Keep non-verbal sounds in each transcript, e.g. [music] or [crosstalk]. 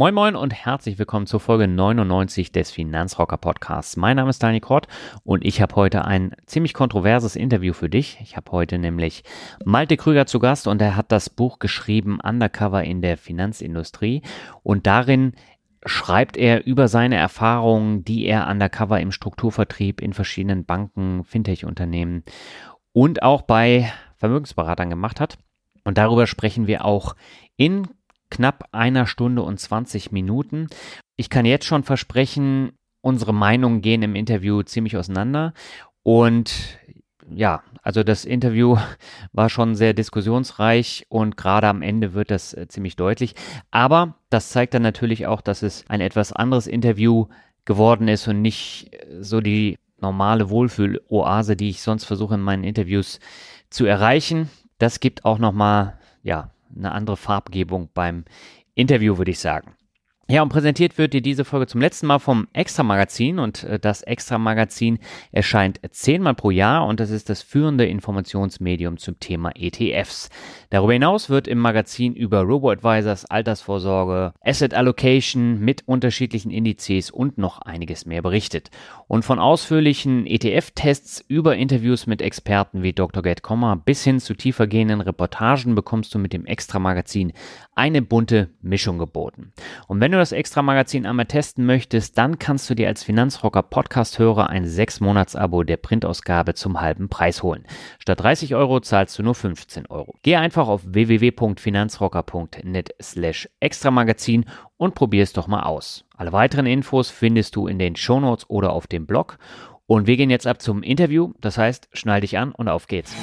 Moin Moin und herzlich willkommen zur Folge 99 des Finanzrocker Podcasts. Mein Name ist Daniel Kort und ich habe heute ein ziemlich kontroverses Interview für dich. Ich habe heute nämlich Malte Krüger zu Gast und er hat das Buch geschrieben Undercover in der Finanzindustrie und darin schreibt er über seine Erfahrungen, die er undercover im Strukturvertrieb in verschiedenen Banken, Fintech-Unternehmen und auch bei Vermögensberatern gemacht hat. Und darüber sprechen wir auch in knapp einer Stunde und 20 Minuten. Ich kann jetzt schon versprechen, unsere Meinungen gehen im Interview ziemlich auseinander. Und ja, also das Interview [laughs] war schon sehr diskussionsreich und gerade am Ende wird das äh, ziemlich deutlich. Aber das zeigt dann natürlich auch, dass es ein etwas anderes Interview geworden ist und nicht äh, so die normale Wohlfühl-Oase, die ich sonst versuche in meinen Interviews zu erreichen. Das gibt auch nochmal, ja, eine andere Farbgebung beim Interview, würde ich sagen. Ja, und präsentiert wird dir diese Folge zum letzten Mal vom Extra Magazin und äh, das Extra Magazin erscheint zehnmal pro Jahr und das ist das führende Informationsmedium zum Thema ETFs. Darüber hinaus wird im Magazin über Robo-Advisors, Altersvorsorge, Asset Allocation mit unterschiedlichen Indizes und noch einiges mehr berichtet. Und von ausführlichen ETF-Tests über Interviews mit Experten wie Dr. Gerd Kommer bis hin zu tiefergehenden Reportagen bekommst du mit dem Extra Magazin eine bunte Mischung geboten. Und wenn du das Extra-Magazin einmal testen möchtest, dann kannst du dir als Finanzrocker Podcast-Hörer ein 6-Monats-Abo der Printausgabe zum halben Preis holen. Statt 30 Euro zahlst du nur 15 Euro. Geh einfach auf www.finanzrocker.net slash Extramagazin und probier es doch mal aus. Alle weiteren Infos findest du in den Shownotes oder auf dem Blog. Und wir gehen jetzt ab zum Interview. Das heißt, schnall dich an und auf geht's.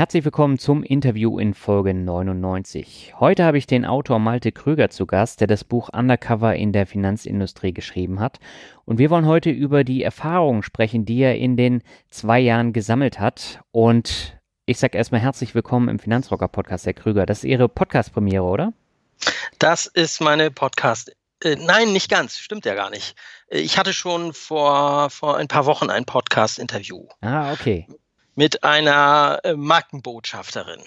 Herzlich willkommen zum Interview in Folge 99. Heute habe ich den Autor Malte Krüger zu Gast, der das Buch Undercover in der Finanzindustrie geschrieben hat. Und wir wollen heute über die Erfahrungen sprechen, die er in den zwei Jahren gesammelt hat. Und ich sage erstmal herzlich willkommen im Finanzrocker Podcast, Herr Krüger. Das ist Ihre Podcast-Premiere, oder? Das ist meine Podcast. Äh, nein, nicht ganz. Stimmt ja gar nicht. Ich hatte schon vor, vor ein paar Wochen ein Podcast-Interview. Ah, okay mit einer äh, Markenbotschafterin.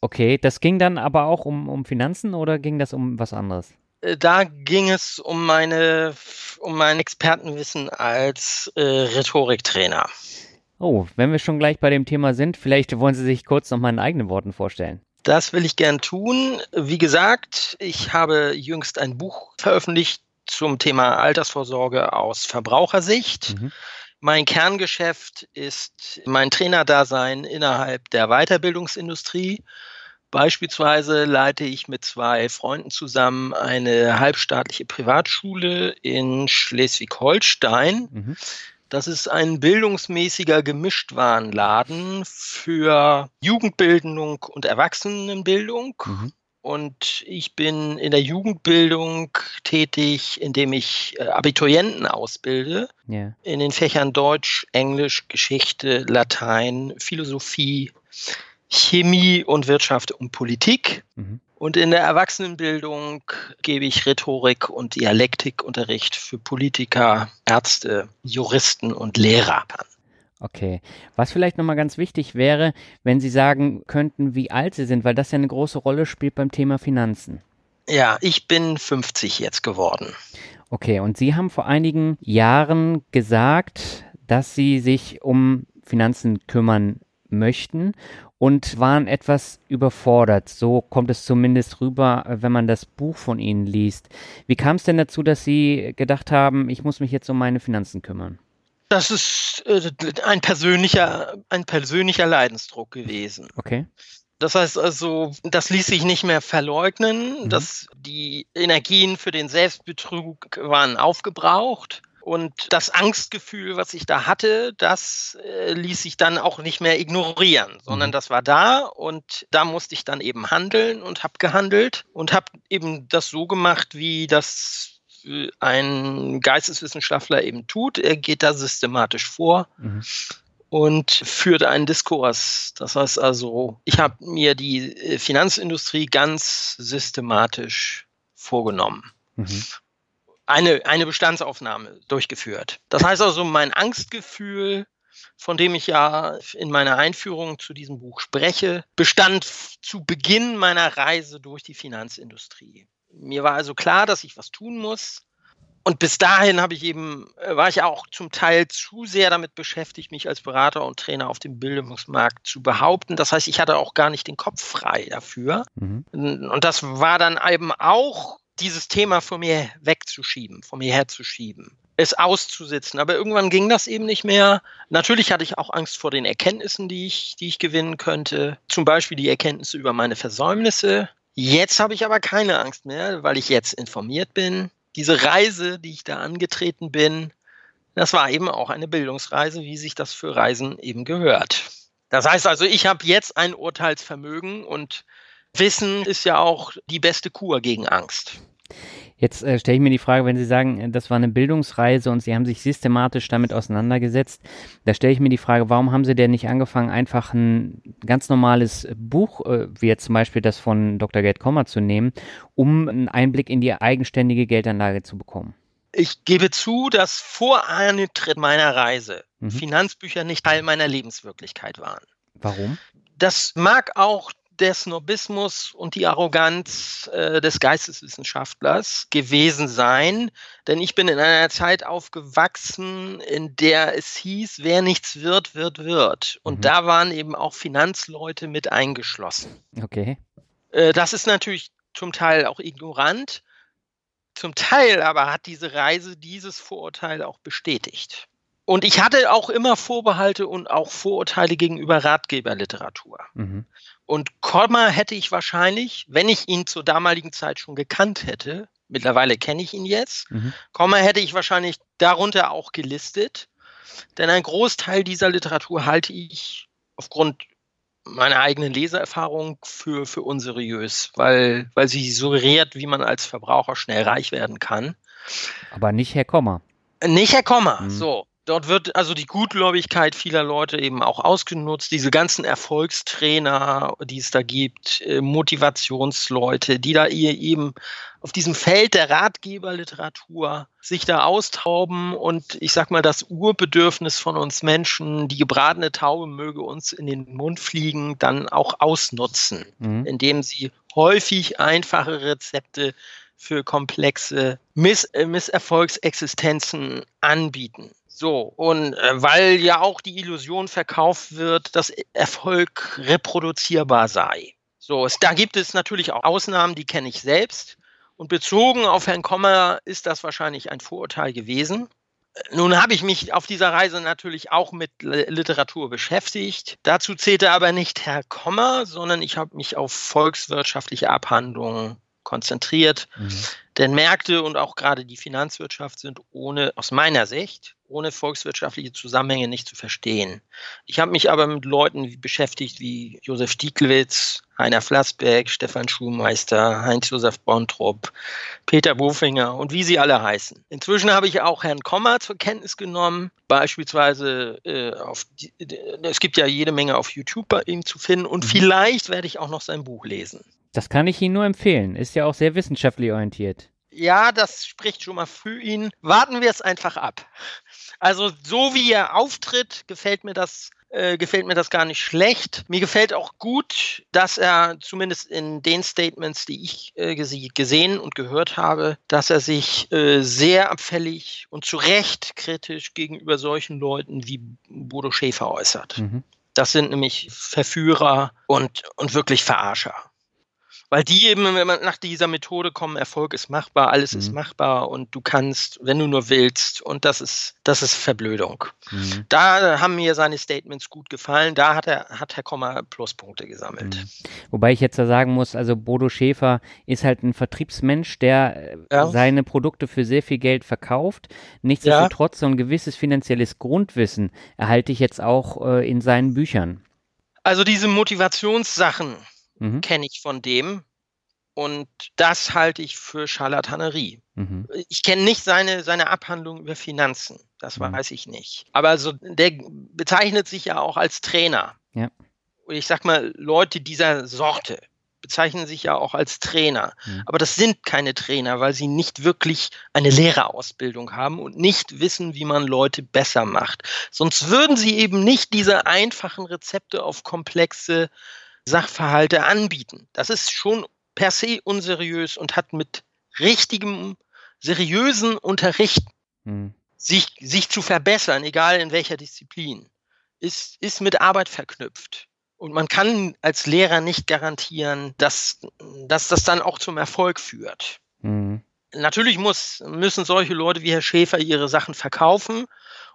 Okay, das ging dann aber auch um, um Finanzen oder ging das um was anderes? Äh, da ging es um meine um mein Expertenwissen als äh, Rhetoriktrainer. Oh, wenn wir schon gleich bei dem Thema sind, vielleicht wollen Sie sich kurz noch mal in eigenen Worten vorstellen. Das will ich gern tun. Wie gesagt, ich habe jüngst ein Buch veröffentlicht zum Thema Altersvorsorge aus Verbrauchersicht. Mhm. Mein Kerngeschäft ist mein Trainerdasein innerhalb der Weiterbildungsindustrie. Beispielsweise leite ich mit zwei Freunden zusammen eine halbstaatliche Privatschule in Schleswig-Holstein. Mhm. Das ist ein bildungsmäßiger Gemischtwarenladen für Jugendbildung und Erwachsenenbildung. Mhm. Und ich bin in der Jugendbildung tätig, indem ich äh, Abiturienten ausbilde. Yeah. In den Fächern Deutsch, Englisch, Geschichte, Latein, Philosophie, Chemie und Wirtschaft und Politik. Mhm. Und in der Erwachsenenbildung gebe ich Rhetorik und Dialektikunterricht für Politiker, Ärzte, Juristen und Lehrer an. Okay. Was vielleicht nochmal ganz wichtig wäre, wenn Sie sagen könnten, wie alt Sie sind, weil das ja eine große Rolle spielt beim Thema Finanzen. Ja, ich bin 50 jetzt geworden. Okay, und Sie haben vor einigen Jahren gesagt, dass Sie sich um Finanzen kümmern möchten und waren etwas überfordert. So kommt es zumindest rüber, wenn man das Buch von Ihnen liest. Wie kam es denn dazu, dass Sie gedacht haben, ich muss mich jetzt um meine Finanzen kümmern? Das ist äh, ein persönlicher, ein persönlicher Leidensdruck gewesen. Okay. Das heißt also, das ließ sich nicht mehr verleugnen, mhm. dass die Energien für den Selbstbetrug waren aufgebraucht. Und das Angstgefühl, was ich da hatte, das äh, ließ sich dann auch nicht mehr ignorieren, sondern mhm. das war da und da musste ich dann eben handeln und habe gehandelt und habe eben das so gemacht, wie das ein Geisteswissenschaftler eben tut. Er geht da systematisch vor. Mhm und führt einen Diskurs. Das heißt also, ich habe mir die äh, Finanzindustrie ganz systematisch vorgenommen. Mhm. Eine, eine Bestandsaufnahme durchgeführt. Das heißt also, mein Angstgefühl, von dem ich ja in meiner Einführung zu diesem Buch spreche, bestand zu Beginn meiner Reise durch die Finanzindustrie. Mir war also klar, dass ich was tun muss und bis dahin habe ich eben, äh, war ich auch zum Teil zu sehr damit beschäftigt, mich als Berater und Trainer auf dem Bildungsmarkt zu behaupten. Das heißt, ich hatte auch gar nicht den Kopf frei dafür. Mhm. Und das war dann eben auch dieses Thema von mir wegzuschieben, von mir herzuschieben, es auszusitzen. Aber irgendwann ging das eben nicht mehr. Natürlich hatte ich auch Angst vor den Erkenntnissen, die ich, die ich gewinnen könnte. Zum Beispiel die Erkenntnisse über meine Versäumnisse. Jetzt habe ich aber keine Angst mehr, weil ich jetzt informiert bin diese Reise, die ich da angetreten bin, das war eben auch eine Bildungsreise, wie sich das für Reisen eben gehört. Das heißt also, ich habe jetzt ein Urteilsvermögen und Wissen ist ja auch die beste Kur gegen Angst. Jetzt äh, stelle ich mir die Frage, wenn Sie sagen, äh, das war eine Bildungsreise und Sie haben sich systematisch damit auseinandergesetzt, da stelle ich mir die Frage, warum haben Sie denn nicht angefangen, einfach ein ganz normales Buch, äh, wie jetzt zum Beispiel das von Dr. Gerd Kommer zu nehmen, um einen Einblick in die eigenständige Geldanlage zu bekommen? Ich gebe zu, dass vor Antritt meiner Reise mhm. Finanzbücher nicht Teil meiner Lebenswirklichkeit waren. Warum? Das mag auch der Snobismus und die Arroganz äh, des Geisteswissenschaftlers gewesen sein. Denn ich bin in einer Zeit aufgewachsen, in der es hieß, wer nichts wird, wird, wird. Und mhm. da waren eben auch Finanzleute mit eingeschlossen. Okay. Äh, das ist natürlich zum Teil auch ignorant. Zum Teil aber hat diese Reise dieses Vorurteil auch bestätigt. Und ich hatte auch immer Vorbehalte und auch Vorurteile gegenüber Ratgeberliteratur. Mhm. Und Kolmar hätte ich wahrscheinlich, wenn ich ihn zur damaligen Zeit schon gekannt hätte, mittlerweile kenne ich ihn jetzt, mhm. Kolmar hätte ich wahrscheinlich darunter auch gelistet. Denn ein Großteil dieser Literatur halte ich aufgrund meiner eigenen Leseerfahrung für, für unseriös, weil, weil sie suggeriert, wie man als Verbraucher schnell reich werden kann. Aber nicht Herr Kommer. Nicht Herr Kommer, mhm. so. Dort wird also die Gutgläubigkeit vieler Leute eben auch ausgenutzt. Diese ganzen Erfolgstrainer, die es da gibt, äh, Motivationsleute, die da eben auf diesem Feld der Ratgeberliteratur sich da austauben und ich sag mal, das Urbedürfnis von uns Menschen, die gebratene Taube möge uns in den Mund fliegen, dann auch ausnutzen, mhm. indem sie häufig einfache Rezepte für komplexe Miss äh, Misserfolgsexistenzen anbieten. So, und äh, weil ja auch die Illusion verkauft wird, dass Erfolg reproduzierbar sei. So, es, da gibt es natürlich auch Ausnahmen, die kenne ich selbst. Und bezogen auf Herrn Kommer ist das wahrscheinlich ein Vorurteil gewesen. Nun habe ich mich auf dieser Reise natürlich auch mit Literatur beschäftigt. Dazu zählte aber nicht Herr Kommer, sondern ich habe mich auf volkswirtschaftliche Abhandlungen konzentriert. Mhm. Denn Märkte und auch gerade die Finanzwirtschaft sind ohne, aus meiner Sicht, ohne volkswirtschaftliche Zusammenhänge nicht zu verstehen. Ich habe mich aber mit Leuten beschäftigt wie Josef Stieglitz, Heiner Flassbeck, Stefan Schulmeister, Heinz-Josef Bontrup, Peter Bofinger und wie sie alle heißen. Inzwischen habe ich auch Herrn Kommer zur Kenntnis genommen, beispielsweise äh, auf die, es gibt ja jede Menge auf YouTube bei ihm zu finden und mhm. vielleicht werde ich auch noch sein Buch lesen. Das kann ich Ihnen nur empfehlen. Ist ja auch sehr wissenschaftlich orientiert. Ja, das spricht schon mal für ihn. Warten wir es einfach ab. Also so wie er auftritt, gefällt mir das äh, gefällt mir das gar nicht schlecht. Mir gefällt auch gut, dass er zumindest in den Statements, die ich äh, gesehen und gehört habe, dass er sich äh, sehr abfällig und zu Recht kritisch gegenüber solchen Leuten wie Bodo Schäfer äußert. Mhm. Das sind nämlich Verführer und, und wirklich Verarscher. Weil die eben, wenn man nach dieser Methode kommen, Erfolg ist machbar, alles mhm. ist machbar und du kannst, wenn du nur willst, und das ist, das ist Verblödung. Mhm. Da haben mir seine Statements gut gefallen, da hat er, hat Herr Kommer Pluspunkte gesammelt. Mhm. Wobei ich jetzt da sagen muss, also Bodo Schäfer ist halt ein Vertriebsmensch, der äh, ja. seine Produkte für sehr viel Geld verkauft. Nichtsdestotrotz, ja. so ein gewisses finanzielles Grundwissen erhalte ich jetzt auch äh, in seinen Büchern. Also diese Motivationssachen, mhm. kenne ich von dem. Und das halte ich für Charlatanerie. Mhm. Ich kenne nicht seine, seine Abhandlung über Finanzen. Das mhm. weiß ich nicht. Aber also, der bezeichnet sich ja auch als Trainer. Ja. Und ich sag mal, Leute dieser Sorte bezeichnen sich ja auch als Trainer. Mhm. Aber das sind keine Trainer, weil sie nicht wirklich eine Lehrerausbildung haben und nicht wissen, wie man Leute besser macht. Sonst würden sie eben nicht diese einfachen Rezepte auf komplexe Sachverhalte anbieten. Das ist schon per se unseriös und hat mit richtigem, seriösen Unterricht hm. sich, sich zu verbessern, egal in welcher Disziplin, ist, ist mit Arbeit verknüpft. Und man kann als Lehrer nicht garantieren, dass, dass das dann auch zum Erfolg führt. Mhm. Natürlich muss, müssen solche Leute wie Herr Schäfer ihre Sachen verkaufen.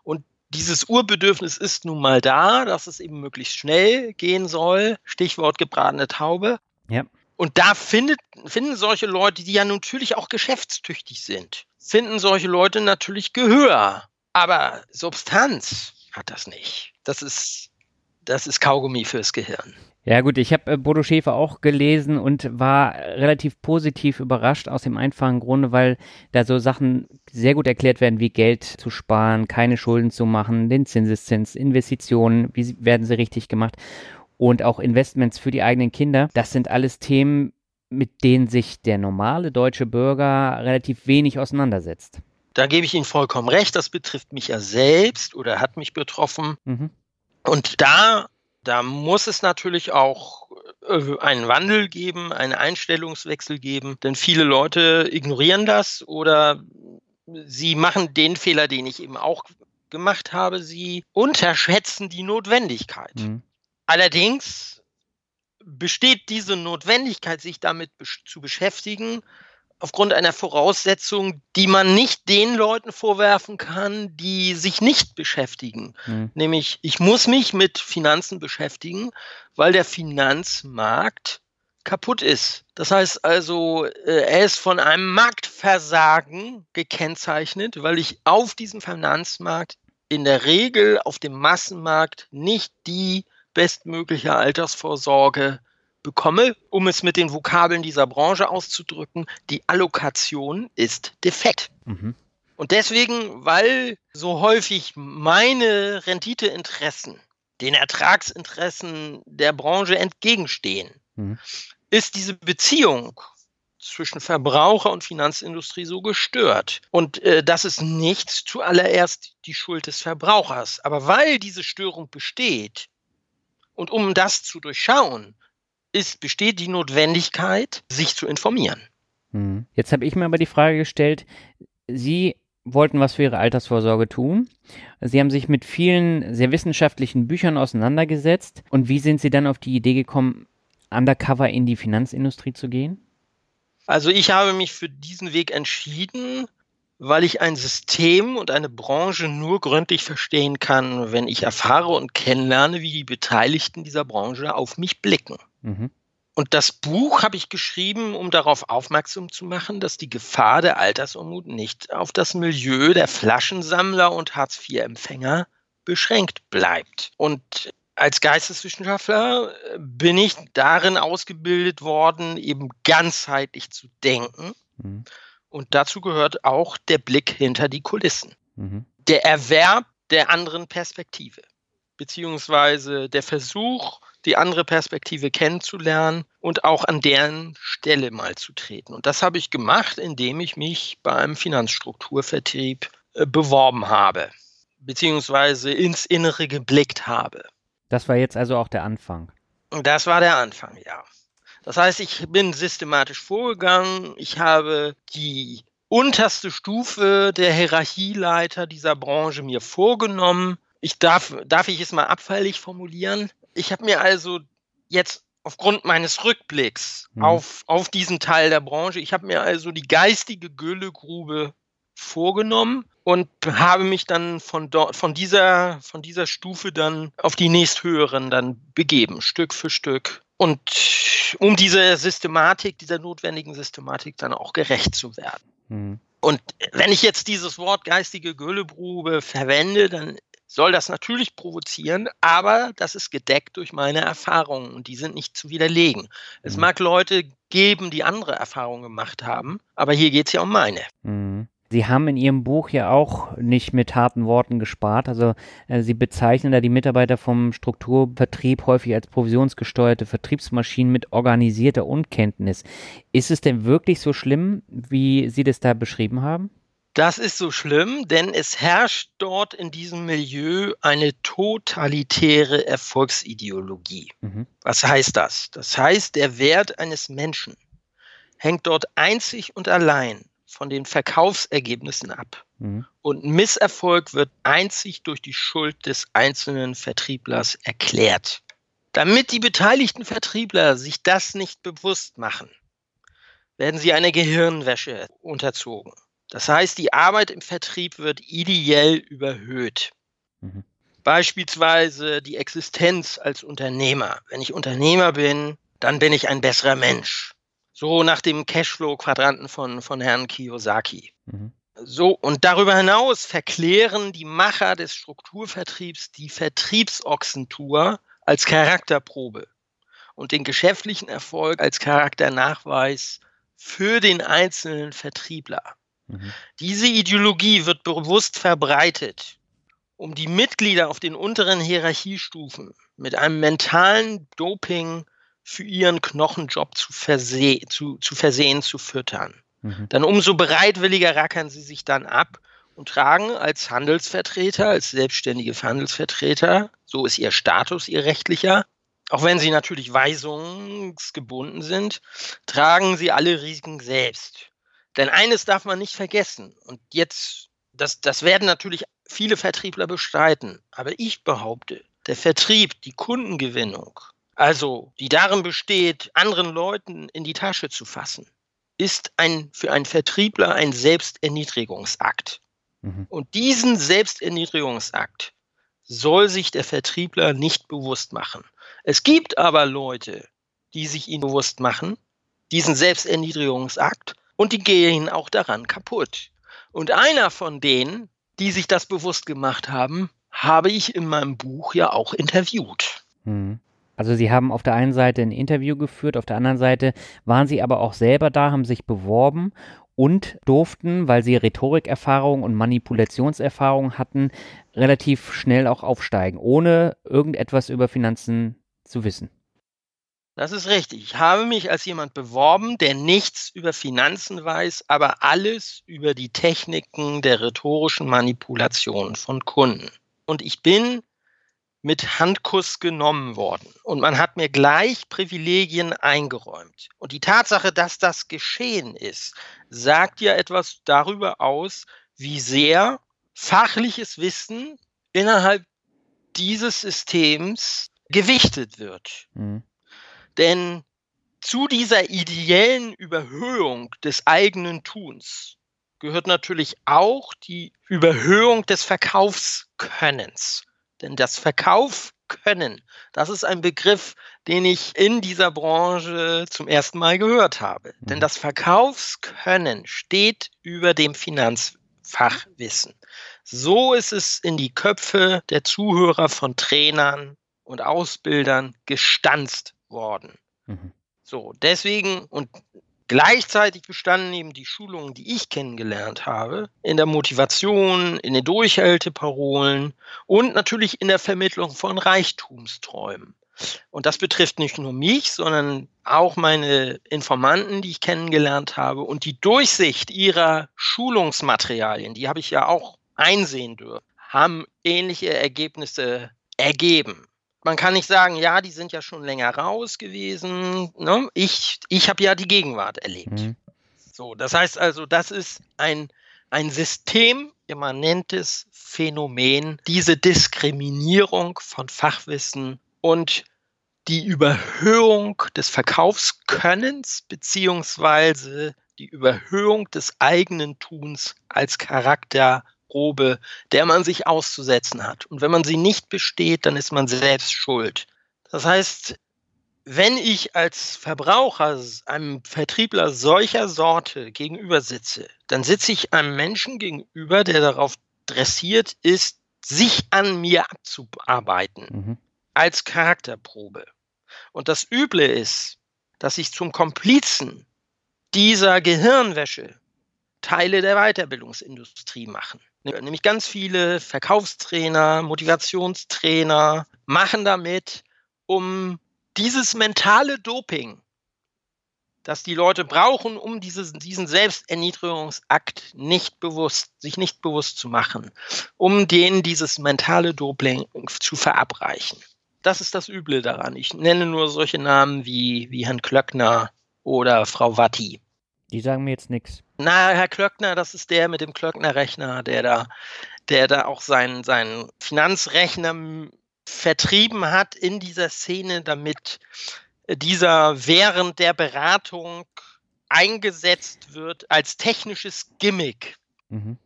Und dieses Urbedürfnis ist nun mal da, dass es eben möglichst schnell gehen soll. Stichwort gebratene Taube. Ja. Und da findet, finden solche Leute, die ja natürlich auch geschäftstüchtig sind, finden solche Leute natürlich Gehör. Aber Substanz hat das nicht. Das ist, das ist Kaugummi fürs Gehirn. Ja gut, ich habe äh, Bodo Schäfer auch gelesen und war relativ positiv überrascht aus dem einfachen Grunde, weil da so Sachen sehr gut erklärt werden, wie Geld zu sparen, keine Schulden zu machen, den Zinseszins, Investitionen, wie werden sie richtig gemacht und auch Investments für die eigenen Kinder. Das sind alles Themen, mit denen sich der normale deutsche Bürger relativ wenig auseinandersetzt. Da gebe ich Ihnen vollkommen recht, das betrifft mich ja selbst oder hat mich betroffen. Mhm. Und da da muss es natürlich auch äh, einen Wandel geben, einen Einstellungswechsel geben, denn viele Leute ignorieren das oder sie machen den Fehler, den ich eben auch gemacht habe, sie unterschätzen die Notwendigkeit. Mhm. Allerdings besteht diese Notwendigkeit, sich damit zu beschäftigen, aufgrund einer Voraussetzung, die man nicht den Leuten vorwerfen kann, die sich nicht beschäftigen. Mhm. Nämlich, ich muss mich mit Finanzen beschäftigen, weil der Finanzmarkt kaputt ist. Das heißt also, äh, er ist von einem Marktversagen gekennzeichnet, weil ich auf diesem Finanzmarkt in der Regel auf dem Massenmarkt nicht die bestmögliche Altersvorsorge bekomme, um es mit den Vokabeln dieser Branche auszudrücken, die Allokation ist defekt. Mhm. Und deswegen, weil so häufig meine Renditeinteressen den Ertragsinteressen der Branche entgegenstehen, mhm. ist diese Beziehung zwischen Verbraucher und Finanzindustrie so gestört. Und äh, das ist nicht zuallererst die Schuld des Verbrauchers. Aber weil diese Störung besteht und um das zu durchschauen, ist, besteht die Notwendigkeit, sich zu informieren. Hm. Jetzt habe ich mir aber die Frage gestellt, Sie wollten was für Ihre Altersvorsorge tun. Sie haben sich mit vielen sehr wissenschaftlichen Büchern auseinandergesetzt. Und wie sind Sie dann auf die Idee gekommen, undercover in die Finanzindustrie zu gehen? Also ich habe mich für diesen Weg entschieden, weil ich ein System und eine Branche nur gründlich verstehen kann, wenn ich erfahre und kennenlerne, wie die Beteiligten dieser Branche auf mich blicken. Mhm. Und das Buch habe ich geschrieben, um darauf aufmerksam zu machen, dass die Gefahr der Altersarmut nicht auf das Milieu der Flaschensammler und Hartz-IV-Empfänger beschränkt bleibt. Und als Geisteswissenschaftler äh, bin ich darin ausgebildet worden, eben ganzheitlich zu denken. Mhm. Und dazu gehört auch der Blick hinter die Kulissen. Mhm. Der Erwerb der anderen Perspektive, beziehungsweise der Versuch, die andere Perspektive kennenzulernen und auch an deren Stelle mal zu treten. Und das habe ich gemacht, indem ich mich beim Finanzstrukturvertrieb äh, beworben habe, beziehungsweise ins Innere geblickt habe. Das war jetzt also auch der Anfang. Das war der Anfang, ja. Das heißt, ich bin systematisch vorgegangen. Ich habe die unterste Stufe der Hierarchieleiter dieser Branche mir vorgenommen. Ich darf, darf ich es mal abfällig formulieren? Ich habe mir also jetzt aufgrund meines Rückblicks mhm. auf, auf diesen Teil der Branche, ich habe mir also die geistige Güllegrube vorgenommen und habe mich dann von dort, von dieser, von dieser Stufe dann auf die nächsthöheren dann begeben, Stück für Stück. Und um dieser Systematik, dieser notwendigen Systematik dann auch gerecht zu werden. Mhm. Und wenn ich jetzt dieses Wort geistige Güllegrube verwende, dann soll das natürlich provozieren, aber das ist gedeckt durch meine Erfahrungen und die sind nicht zu widerlegen. Es mhm. mag Leute geben, die andere Erfahrungen gemacht haben, aber hier geht es ja um meine. Mhm. Sie haben in Ihrem Buch ja auch nicht mit harten Worten gespart. Also äh, Sie bezeichnen da die Mitarbeiter vom Strukturvertrieb häufig als provisionsgesteuerte Vertriebsmaschinen mit organisierter Unkenntnis. Ist es denn wirklich so schlimm, wie Sie das da beschrieben haben? Das ist so schlimm, denn es herrscht dort in diesem Milieu eine totalitäre Erfolgsideologie. Mhm. Was heißt das? Das heißt, der Wert eines Menschen hängt dort einzig und allein von den Verkaufsergebnissen ab. Mhm. Und Misserfolg wird einzig durch die Schuld des einzelnen Vertrieblers erklärt. Damit die beteiligten Vertriebler sich das nicht bewusst machen, werden sie einer Gehirnwäsche unterzogen. Das heißt, die Arbeit im Vertrieb wird ideell überhöht. Mhm. Beispielsweise die Existenz als Unternehmer. Wenn ich Unternehmer bin, dann bin ich ein besserer Mensch. So nach dem Cashflow-Quadranten von, von Herrn Kiyosaki. Mhm. So, und darüber hinaus verklären die Macher des Strukturvertriebs die Vertriebsochsentour als Charakterprobe und den geschäftlichen Erfolg als Charakternachweis für den einzelnen Vertriebler. Mhm. Diese Ideologie wird bewusst verbreitet, um die Mitglieder auf den unteren Hierarchiestufen mit einem mentalen Doping für ihren Knochenjob zu, verse zu, zu versehen, zu füttern. Mhm. Dann umso bereitwilliger rackern sie sich dann ab und tragen als Handelsvertreter, als selbstständige Handelsvertreter, so ist ihr Status, ihr rechtlicher, auch wenn sie natürlich weisungsgebunden sind, tragen sie alle Risiken selbst. Denn eines darf man nicht vergessen, und jetzt, das, das werden natürlich viele Vertriebler bestreiten, aber ich behaupte, der Vertrieb, die Kundengewinnung, also die darin besteht, anderen Leuten in die Tasche zu fassen, ist ein, für einen Vertriebler ein Selbsterniedrigungsakt. Mhm. Und diesen Selbsterniedrigungsakt soll sich der Vertriebler nicht bewusst machen. Es gibt aber Leute, die sich ihn bewusst machen, diesen Selbsterniedrigungsakt, und die gehen auch daran kaputt. Und einer von denen, die sich das bewusst gemacht haben, habe ich in meinem Buch ja auch interviewt. Mhm. Also Sie haben auf der einen Seite ein Interview geführt, auf der anderen Seite waren Sie aber auch selber da, haben sich beworben und durften, weil Sie Rhetorikerfahrung und Manipulationserfahrung hatten, relativ schnell auch aufsteigen, ohne irgendetwas über Finanzen zu wissen. Das ist richtig. Ich habe mich als jemand beworben, der nichts über Finanzen weiß, aber alles über die Techniken der rhetorischen Manipulation von Kunden. Und ich bin mit Handkuss genommen worden. Und man hat mir gleich Privilegien eingeräumt. Und die Tatsache, dass das geschehen ist, sagt ja etwas darüber aus, wie sehr fachliches Wissen innerhalb dieses Systems gewichtet wird. Mhm. Denn zu dieser ideellen Überhöhung des eigenen Tuns gehört natürlich auch die Überhöhung des Verkaufskönnens. Denn das Verkauf können, das ist ein Begriff, den ich in dieser Branche zum ersten Mal gehört habe. Mhm. Denn das Verkaufskönnen steht über dem Finanzfachwissen. So ist es in die Köpfe der Zuhörer von Trainern und Ausbildern gestanzt worden. Mhm. So, deswegen, und Gleichzeitig bestanden eben die Schulungen, die ich kennengelernt habe, in der Motivation, in den Durchhalteparolen und natürlich in der Vermittlung von Reichtumsträumen. Und das betrifft nicht nur mich, sondern auch meine Informanten, die ich kennengelernt habe und die Durchsicht ihrer Schulungsmaterialien, die habe ich ja auch einsehen dürfen, haben ähnliche Ergebnisse ergeben. Man kann nicht sagen, ja, die sind ja schon länger raus gewesen. Ne? Ich, ich habe ja die Gegenwart erlebt. Mhm. So, das heißt also, das ist ein, ein systemimmanentes Phänomen, diese Diskriminierung von Fachwissen und die Überhöhung des Verkaufskönnens beziehungsweise die Überhöhung des eigenen Tuns als Charakterprobe, der man sich auszusetzen hat. Und wenn man sie nicht besteht, dann ist man selbst schuld. Das heißt, wenn ich als Verbraucher einem Vertriebler solcher Sorte gegenüber sitze, dann sitze ich einem Menschen gegenüber, der darauf dressiert ist, sich an mir abzuarbeiten mhm. als Charakterprobe. Und das Üble ist, dass ich zum Komplizen dieser Gehirnwäsche Teile der Weiterbildungsindustrie machen. Nämlich ganz viele Verkaufstrainer, Motivationstrainer machen damit, um dieses mentale Doping, das die Leute brauchen, um dieses, diesen Selbsterniedrigungsakt nicht bewusst, sich nicht bewusst zu machen, um denen dieses mentale Doping zu verabreichen. Das ist das Üble daran. Ich nenne nur solche Namen wie, wie Herrn Klöckner oder Frau Watti. Die sagen mir jetzt nichts. Na, Herr Klöckner, das ist der mit dem Klöckner-Rechner, der da, der da auch seinen, seinen Finanzrechner vertrieben hat in dieser Szene, damit dieser während der Beratung eingesetzt wird als technisches Gimmick. Mhm.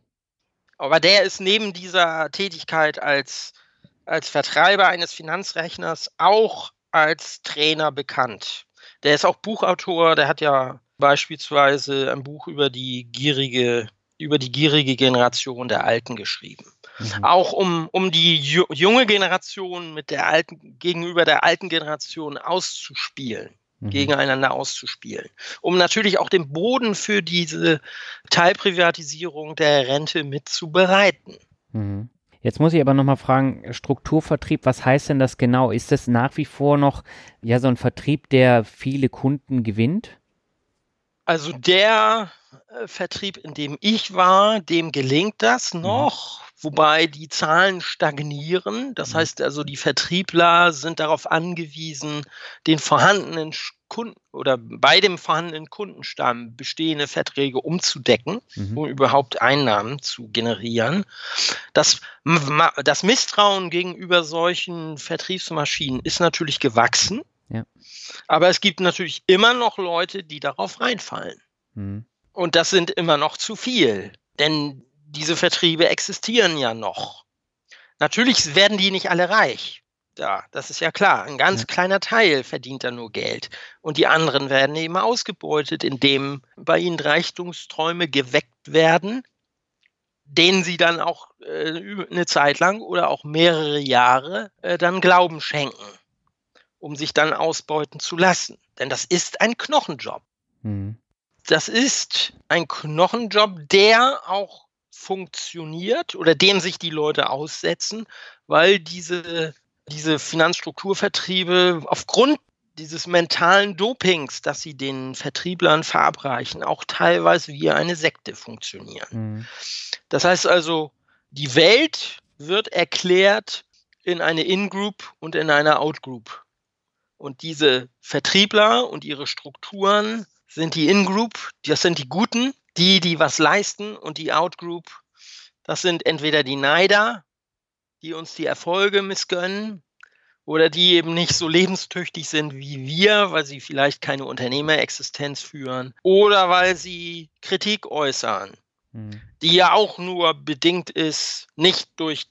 Aber der ist neben dieser Tätigkeit als, als Vertreiber eines Finanzrechners auch als Trainer bekannt. Der ist auch Buchautor, der hat ja beispielsweise ein Buch über die gierige, über die gierige Generation der Alten geschrieben. Mhm. Auch um, um die junge Generation mit der alten, gegenüber der alten Generation auszuspielen mhm. gegeneinander auszuspielen, um natürlich auch den Boden für diese Teilprivatisierung der Rente mitzubereiten. Mhm. Jetzt muss ich aber nochmal fragen, Strukturvertrieb, was heißt denn das genau? Ist das nach wie vor noch ja so ein Vertrieb, der viele Kunden gewinnt? Also der äh, Vertrieb, in dem ich war, dem gelingt das mhm. noch wobei die Zahlen stagnieren. Das mhm. heißt also, die Vertriebler sind darauf angewiesen, den vorhandenen Kunden oder bei dem vorhandenen Kundenstamm bestehende Verträge umzudecken, mhm. um überhaupt Einnahmen zu generieren. Das, das Misstrauen gegenüber solchen Vertriebsmaschinen ist natürlich gewachsen. Ja. Aber es gibt natürlich immer noch Leute, die darauf reinfallen. Mhm. Und das sind immer noch zu viel. Denn diese Vertriebe existieren ja noch. Natürlich werden die nicht alle reich. Ja, das ist ja klar. Ein ganz ja. kleiner Teil verdient da nur Geld. Und die anderen werden eben ausgebeutet, indem bei ihnen Reichtumsträume geweckt werden, denen sie dann auch äh, eine Zeit lang oder auch mehrere Jahre äh, dann Glauben schenken, um sich dann ausbeuten zu lassen. Denn das ist ein Knochenjob. Mhm. Das ist ein Knochenjob, der auch funktioniert oder dem sich die Leute aussetzen, weil diese, diese Finanzstrukturvertriebe aufgrund dieses mentalen Dopings, das sie den Vertrieblern verabreichen, auch teilweise wie eine Sekte funktionieren. Mhm. Das heißt also, die Welt wird erklärt in eine In-Group und in eine Out-Group. Und diese Vertriebler und ihre Strukturen sind die In-Group, das sind die Guten, die, die was leisten und die Outgroup, das sind entweder die Neider, die uns die Erfolge missgönnen oder die eben nicht so lebenstüchtig sind wie wir, weil sie vielleicht keine Unternehmerexistenz führen oder weil sie Kritik äußern, hm. die ja auch nur bedingt ist, nicht durch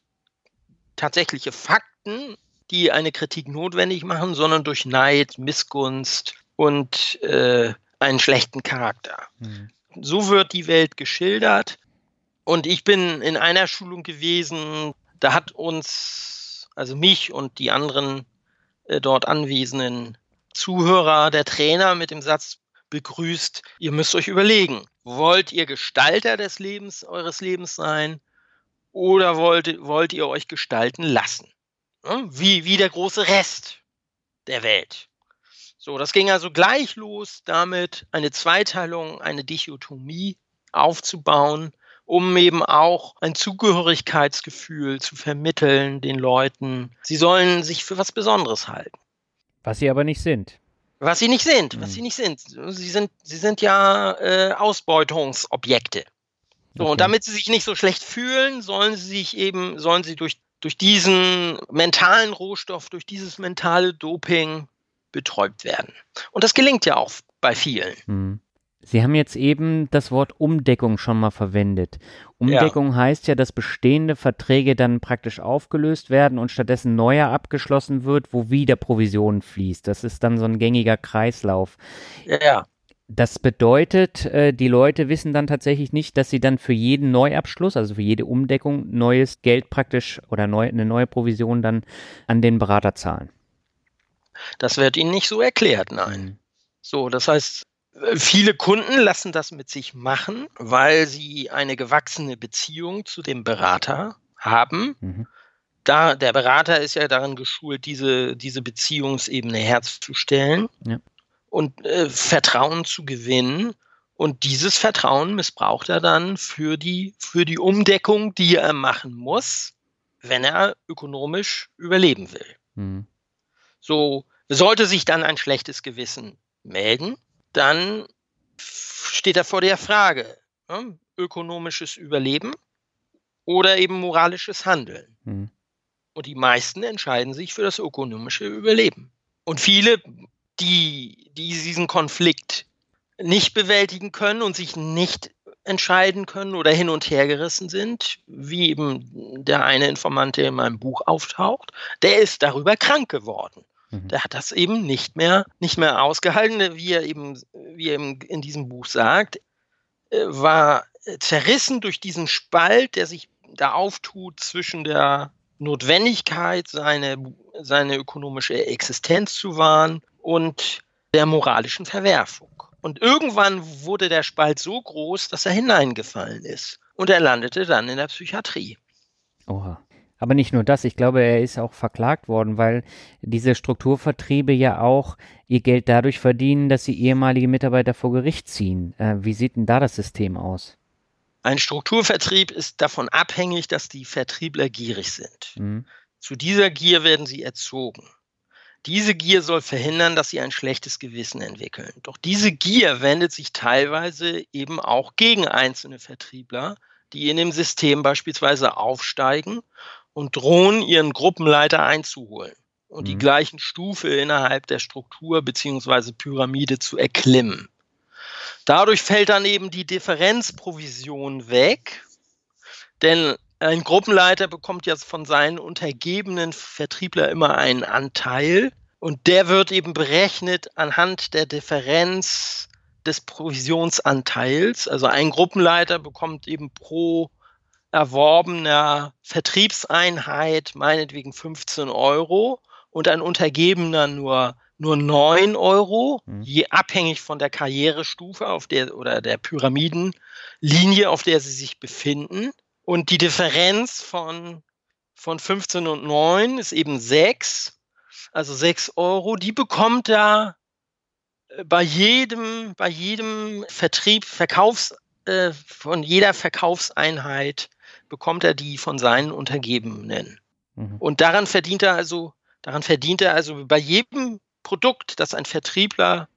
tatsächliche Fakten, die eine Kritik notwendig machen, sondern durch Neid, Missgunst und äh, einen schlechten Charakter. Hm. So wird die Welt geschildert. Und ich bin in einer Schulung gewesen, da hat uns, also mich und die anderen äh, dort anwesenden Zuhörer, der Trainer mit dem Satz begrüßt, ihr müsst euch überlegen, wollt ihr Gestalter des Lebens, eures Lebens sein oder wollt, wollt ihr euch gestalten lassen? Wie, wie der große Rest der Welt. So, das ging also gleich los damit, eine Zweiteilung, eine Dichotomie aufzubauen um eben auch ein Zugehörigkeitsgefühl zu vermitteln den Leuten. Sie sollen sich für was Besonderes halten. Was sie aber nicht sind. Was sie nicht sind, mhm. was sie nicht sind. Sie sind, sie sind ja äh, Ausbeutungsobjekte. So, okay. und damit sie sich nicht so schlecht fühlen, sollen sie sich eben, sollen sie durch, durch diesen mentalen Rohstoff, durch dieses mentale Doping betäubt werden. Und das gelingt ja auch bei vielen. Mhm. Sie haben jetzt eben das Wort Umdeckung schon mal verwendet. Umdeckung ja. heißt ja, dass bestehende Verträge dann praktisch aufgelöst werden und stattdessen neuer abgeschlossen wird, wo wieder Provision fließt. Das ist dann so ein gängiger Kreislauf. Ja. Das bedeutet, äh, die Leute wissen dann tatsächlich nicht, dass sie dann für jeden Neuabschluss, also für jede Umdeckung, neues Geld praktisch oder neu, eine neue Provision dann an den Berater zahlen. Das wird ihnen nicht so erklärt, nein. Mhm. So, das heißt, Viele Kunden lassen das mit sich machen, weil sie eine gewachsene Beziehung zu dem Berater haben. Mhm. Da, der Berater ist ja darin geschult, diese, diese Beziehungsebene herzustellen ja. Und äh, Vertrauen zu gewinnen. Und dieses Vertrauen missbraucht er dann für die, für die Umdeckung, die er machen muss, wenn er ökonomisch überleben will. Mhm. So sollte sich dann ein schlechtes Gewissen melden, dann steht er vor der Frage, ne? ökonomisches Überleben oder eben moralisches Handeln. Mhm. Und die meisten entscheiden sich für das ökonomische Überleben. Und viele, die, die diesen Konflikt nicht bewältigen können und sich nicht entscheiden können oder hin und her gerissen sind, wie eben der eine Informant, der in meinem Buch auftaucht, der ist darüber krank geworden. Mhm. Der hat das eben nicht mehr, nicht mehr ausgehalten, wie er eben, wie er eben in diesem Buch sagt, äh, war zerrissen durch diesen Spalt, der sich da auftut zwischen der Notwendigkeit, seine, seine ökonomische Existenz zu wahren und der moralischen Verwerfung. Und irgendwann wurde der Spalt so groß, dass er hineingefallen ist. Und er landete dann in der Psychiatrie. Oha. Aber nicht nur das, ich glaube, er ist auch verklagt worden, weil diese Strukturvertriebe ja auch ihr Geld dadurch verdienen, dass sie ehemalige Mitarbeiter vor Gericht ziehen. Äh, wie sieht denn da das System aus? Ein Strukturvertrieb ist davon abhängig, dass die Vertriebler gierig sind. Mhm. Zu dieser Gier werden sie erzogen. Diese Gier soll verhindern, dass sie ein schlechtes Gewissen entwickeln. Doch diese Gier wendet sich teilweise eben auch gegen einzelne Vertriebler, die in dem System beispielsweise aufsteigen und drohen, ihren Gruppenleiter einzuholen und mhm. die gleichen Stufe innerhalb der Struktur beziehungsweise Pyramide zu erklimmen. Dadurch fällt dann eben die Differenzprovision weg, denn ein Gruppenleiter bekommt jetzt von seinen untergebenen Vertriebler immer einen Anteil und der wird eben berechnet anhand der Differenz des Provisionsanteils. Also ein Gruppenleiter bekommt eben pro erworbener Vertriebseinheit meinetwegen 15 Euro und ein Untergebener nur nur 9 Euro, mhm. je abhängig von der Karrierestufe auf der oder der Pyramidenlinie, auf der sie sich befinden. Und die Differenz von, von 15 und 9 ist eben 6, also 6 Euro. Die bekommt er äh, bei jedem, bei jedem Vertrieb, Verkaufs, äh, von jeder Verkaufseinheit bekommt er die von seinen Untergebenen. Mhm. Und daran verdient er also, daran verdient er also bei jedem Produkt, das ein Vertriebler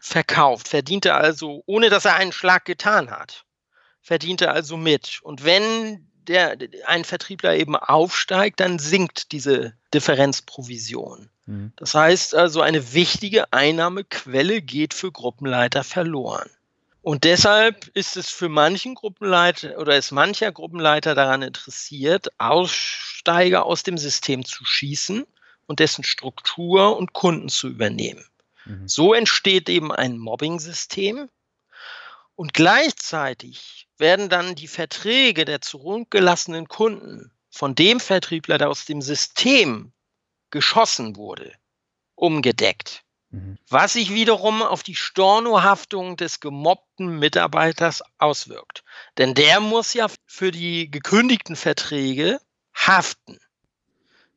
verkauft, verdient er also, ohne dass er einen Schlag getan hat, verdient er also mit. Und wenn der, ein Vertriebler eben aufsteigt, dann sinkt diese Differenzprovision. Mhm. Das heißt also, eine wichtige Einnahmequelle geht für Gruppenleiter verloren. Und deshalb ist es für manchen Gruppenleiter oder ist mancher Gruppenleiter daran interessiert, Aussteiger aus dem System zu schießen und dessen Struktur und Kunden zu übernehmen. Mhm. So entsteht eben ein Mobbing-System. Und gleichzeitig werden dann die Verträge der zurückgelassenen Kunden von dem Vertriebler, der aus dem System geschossen wurde, umgedeckt. Mhm. Was sich wiederum auf die Stornohaftung des gemobbten Mitarbeiters auswirkt. Denn der muss ja für die gekündigten Verträge haften.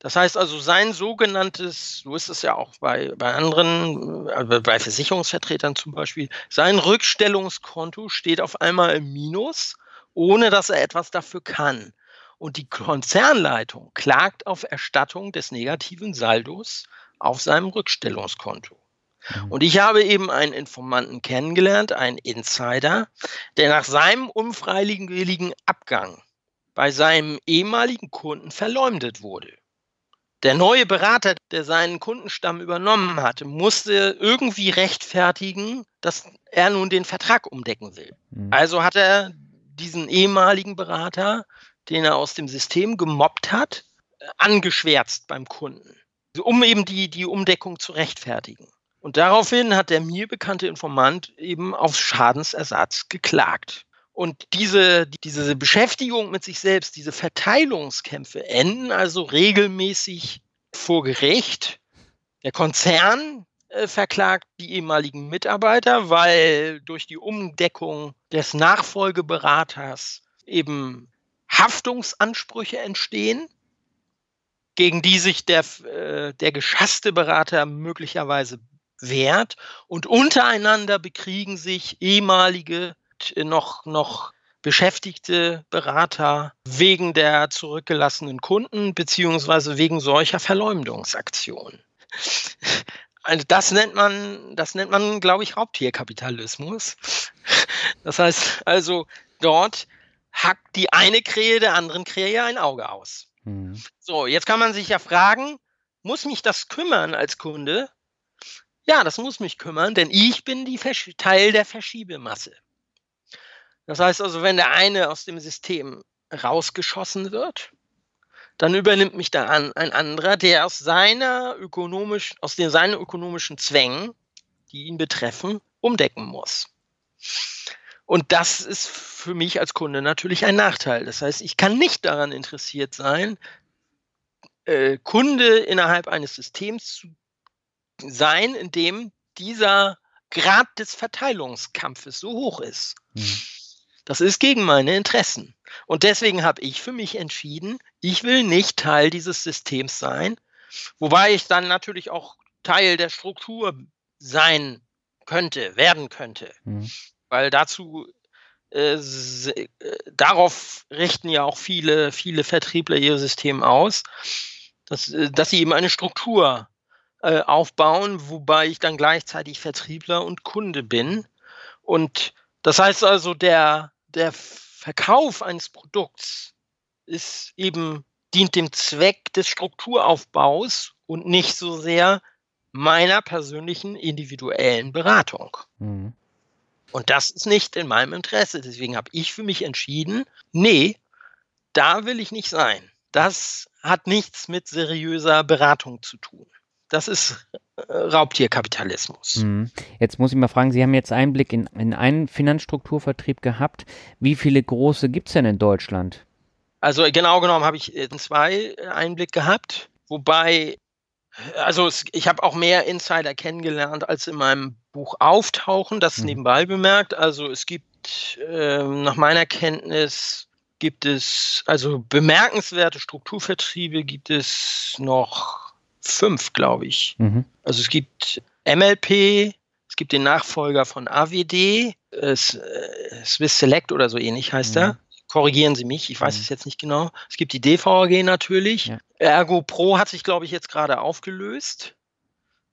Das heißt also, sein sogenanntes, so ist es ja auch bei, bei anderen, äh, bei Versicherungsvertretern zum Beispiel, sein Rückstellungskonto steht auf einmal im Minus ohne dass er etwas dafür kann. Und die Konzernleitung klagt auf Erstattung des negativen Saldos auf seinem Rückstellungskonto. Mhm. Und ich habe eben einen Informanten kennengelernt, einen Insider, der nach seinem unfreiwilligen Abgang bei seinem ehemaligen Kunden verleumdet wurde. Der neue Berater, der seinen Kundenstamm übernommen hatte, musste irgendwie rechtfertigen, dass er nun den Vertrag umdecken will. Mhm. Also hat er diesen ehemaligen Berater, den er aus dem System gemobbt hat, angeschwärzt beim Kunden, um eben die, die Umdeckung zu rechtfertigen. Und daraufhin hat der mir bekannte Informant eben auf Schadensersatz geklagt. Und diese, diese Beschäftigung mit sich selbst, diese Verteilungskämpfe enden also regelmäßig vor Gericht. Der Konzern äh, verklagt die ehemaligen Mitarbeiter, weil durch die Umdeckung des Nachfolgeberaters eben Haftungsansprüche entstehen gegen die sich der, äh, der geschasste Berater möglicherweise wert und untereinander bekriegen sich ehemalige noch, noch beschäftigte Berater wegen der zurückgelassenen Kunden beziehungsweise wegen solcher Verleumdungsaktionen. Also das nennt man, das nennt man, glaube ich, Raubtierkapitalismus. Das heißt also, dort hackt die eine Krähe der anderen Krähe ein Auge aus. Mhm. So, jetzt kann man sich ja fragen, muss mich das kümmern als Kunde? Ja, das muss mich kümmern, denn ich bin Teil der Verschiebemasse. Das heißt also, wenn der eine aus dem System rausgeschossen wird, dann übernimmt mich da an, ein anderer, der aus seiner ökonomisch, aus den seinen ökonomischen Zwängen, die ihn betreffen, umdecken muss. Und das ist für mich als Kunde natürlich ein Nachteil. Das heißt, ich kann nicht daran interessiert sein, äh, Kunde innerhalb eines Systems zu sein, in dem dieser Grad des Verteilungskampfes so hoch ist. Mhm. Das ist gegen meine Interessen. Und deswegen habe ich für mich entschieden, ich will nicht Teil dieses Systems sein, wobei ich dann natürlich auch Teil der Struktur sein könnte, werden könnte. Mhm. Weil dazu äh, äh, darauf richten ja auch viele, viele Vertriebler ihr System aus, dass, äh, dass sie eben eine Struktur äh, aufbauen, wobei ich dann gleichzeitig Vertriebler und Kunde bin. Und das heißt also, der, der Verkauf eines Produkts ist eben, dient dem Zweck des Strukturaufbaus und nicht so sehr meiner persönlichen individuellen Beratung. Mhm. Und das ist nicht in meinem Interesse. Deswegen habe ich für mich entschieden, nee, da will ich nicht sein. Das hat nichts mit seriöser Beratung zu tun. Das ist äh, Raubtierkapitalismus. Mhm. Jetzt muss ich mal fragen, Sie haben jetzt Einblick in, in einen Finanzstrukturvertrieb gehabt. Wie viele große gibt es denn in Deutschland? Also genau genommen habe ich in zwei Einblick gehabt, wobei, also es, ich habe auch mehr Insider kennengelernt, als in meinem Buch auftauchen, das mhm. nebenbei bemerkt. Also es gibt äh, nach meiner Kenntnis gibt es, also bemerkenswerte Strukturvertriebe gibt es noch fünf, glaube ich. Mhm. Also es gibt MLP, es gibt den Nachfolger von AWD, äh, Swiss Select oder so ähnlich heißt mhm. er. Korrigieren Sie mich, ich weiß mhm. es jetzt nicht genau. Es gibt die DVAG natürlich. Ja. Ergo Pro hat sich, glaube ich, jetzt gerade aufgelöst.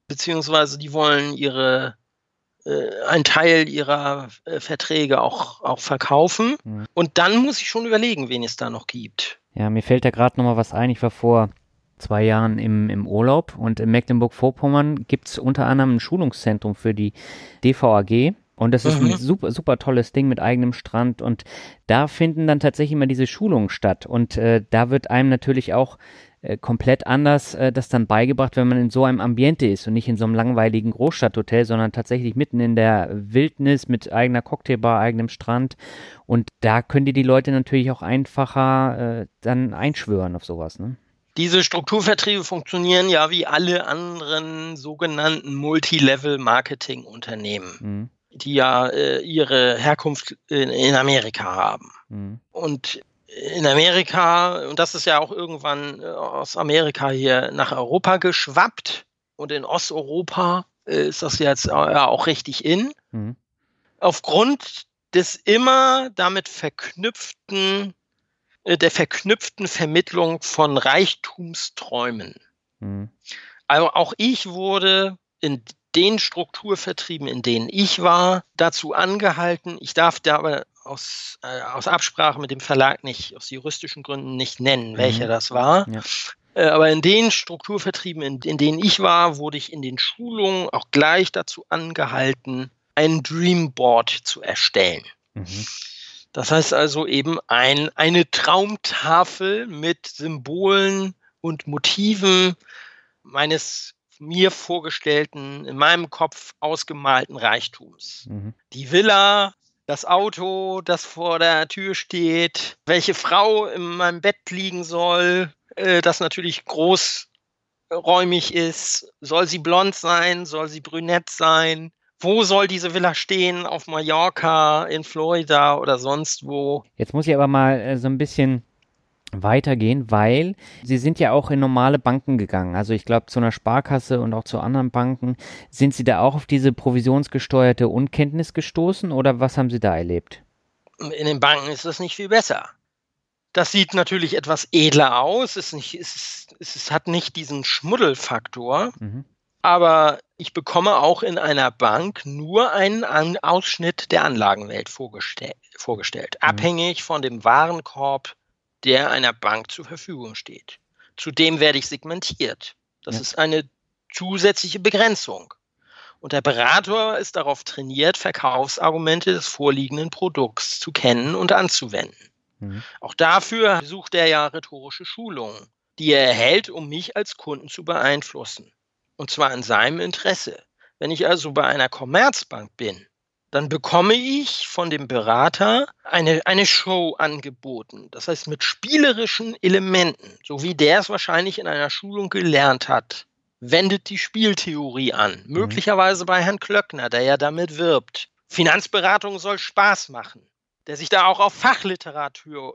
Beziehungsweise die wollen ihre äh, einen Teil ihrer äh, Verträge auch, auch verkaufen. Mhm. Und dann muss ich schon überlegen, wen es da noch gibt. Ja, mir fällt da gerade noch mal was ein. Ich war vor zwei Jahren im, im Urlaub und in Mecklenburg-Vorpommern gibt es unter anderem ein Schulungszentrum für die DVAG. Und das ist mhm. ein super, super tolles Ding mit eigenem Strand. Und da finden dann tatsächlich immer diese Schulungen statt. Und äh, da wird einem natürlich auch äh, komplett anders äh, das dann beigebracht, wenn man in so einem Ambiente ist und nicht in so einem langweiligen Großstadthotel, sondern tatsächlich mitten in der Wildnis mit eigener Cocktailbar, eigenem Strand. Und da können die die Leute natürlich auch einfacher äh, dann einschwören auf sowas. Ne? Diese Strukturvertriebe funktionieren ja wie alle anderen sogenannten Multilevel-Marketing-Unternehmen, mhm. die ja äh, ihre Herkunft in, in Amerika haben. Mhm. Und in Amerika, und das ist ja auch irgendwann äh, aus Amerika hier nach Europa geschwappt, und in Osteuropa äh, ist das jetzt auch richtig in. Mhm. Aufgrund des immer damit verknüpften, äh, der verknüpften Vermittlung von Reichtumsträumen. Mhm. Also auch ich wurde in den Strukturvertrieben, in denen ich war, dazu angehalten, ich darf da aber aus, äh, aus Absprache mit dem Verlag nicht, aus juristischen Gründen nicht nennen, welcher mhm. das war. Ja. Äh, aber in den Strukturvertrieben, in, in denen ich war, wurde ich in den Schulungen auch gleich dazu angehalten, ein Dreamboard zu erstellen. Mhm. Das heißt also eben ein, eine Traumtafel mit Symbolen und Motiven meines mir vorgestellten, in meinem Kopf ausgemalten Reichtums. Mhm. Die Villa, das Auto, das vor der Tür steht, welche Frau in meinem Bett liegen soll, äh, das natürlich großräumig ist. Soll sie blond sein? Soll sie brünett sein? Wo soll diese Villa stehen? Auf Mallorca, in Florida oder sonst wo? Jetzt muss ich aber mal äh, so ein bisschen weitergehen, weil sie sind ja auch in normale Banken gegangen. Also ich glaube zu einer Sparkasse und auch zu anderen Banken. Sind Sie da auch auf diese provisionsgesteuerte Unkenntnis gestoßen oder was haben Sie da erlebt? In den Banken ist das nicht viel besser. Das sieht natürlich etwas edler aus. Es, nicht, es, es hat nicht diesen Schmuddelfaktor. Mhm. Aber ich bekomme auch in einer Bank nur einen Ausschnitt der Anlagenwelt vorgestell vorgestellt, mhm. abhängig von dem Warenkorb, der einer Bank zur Verfügung steht. Zudem werde ich segmentiert. Das ja. ist eine zusätzliche Begrenzung. Und der Berater ist darauf trainiert, Verkaufsargumente des vorliegenden Produkts zu kennen und anzuwenden. Mhm. Auch dafür sucht er ja rhetorische Schulungen, die er erhält, um mich als Kunden zu beeinflussen. Und zwar in seinem Interesse. Wenn ich also bei einer Commerzbank bin, dann bekomme ich von dem Berater eine, eine Show angeboten. Das heißt mit spielerischen Elementen, so wie der es wahrscheinlich in einer Schulung gelernt hat, wendet die Spieltheorie an. Mhm. Möglicherweise bei Herrn Klöckner, der ja damit wirbt. Finanzberatung soll Spaß machen. Der sich da auch auf Fachliteratur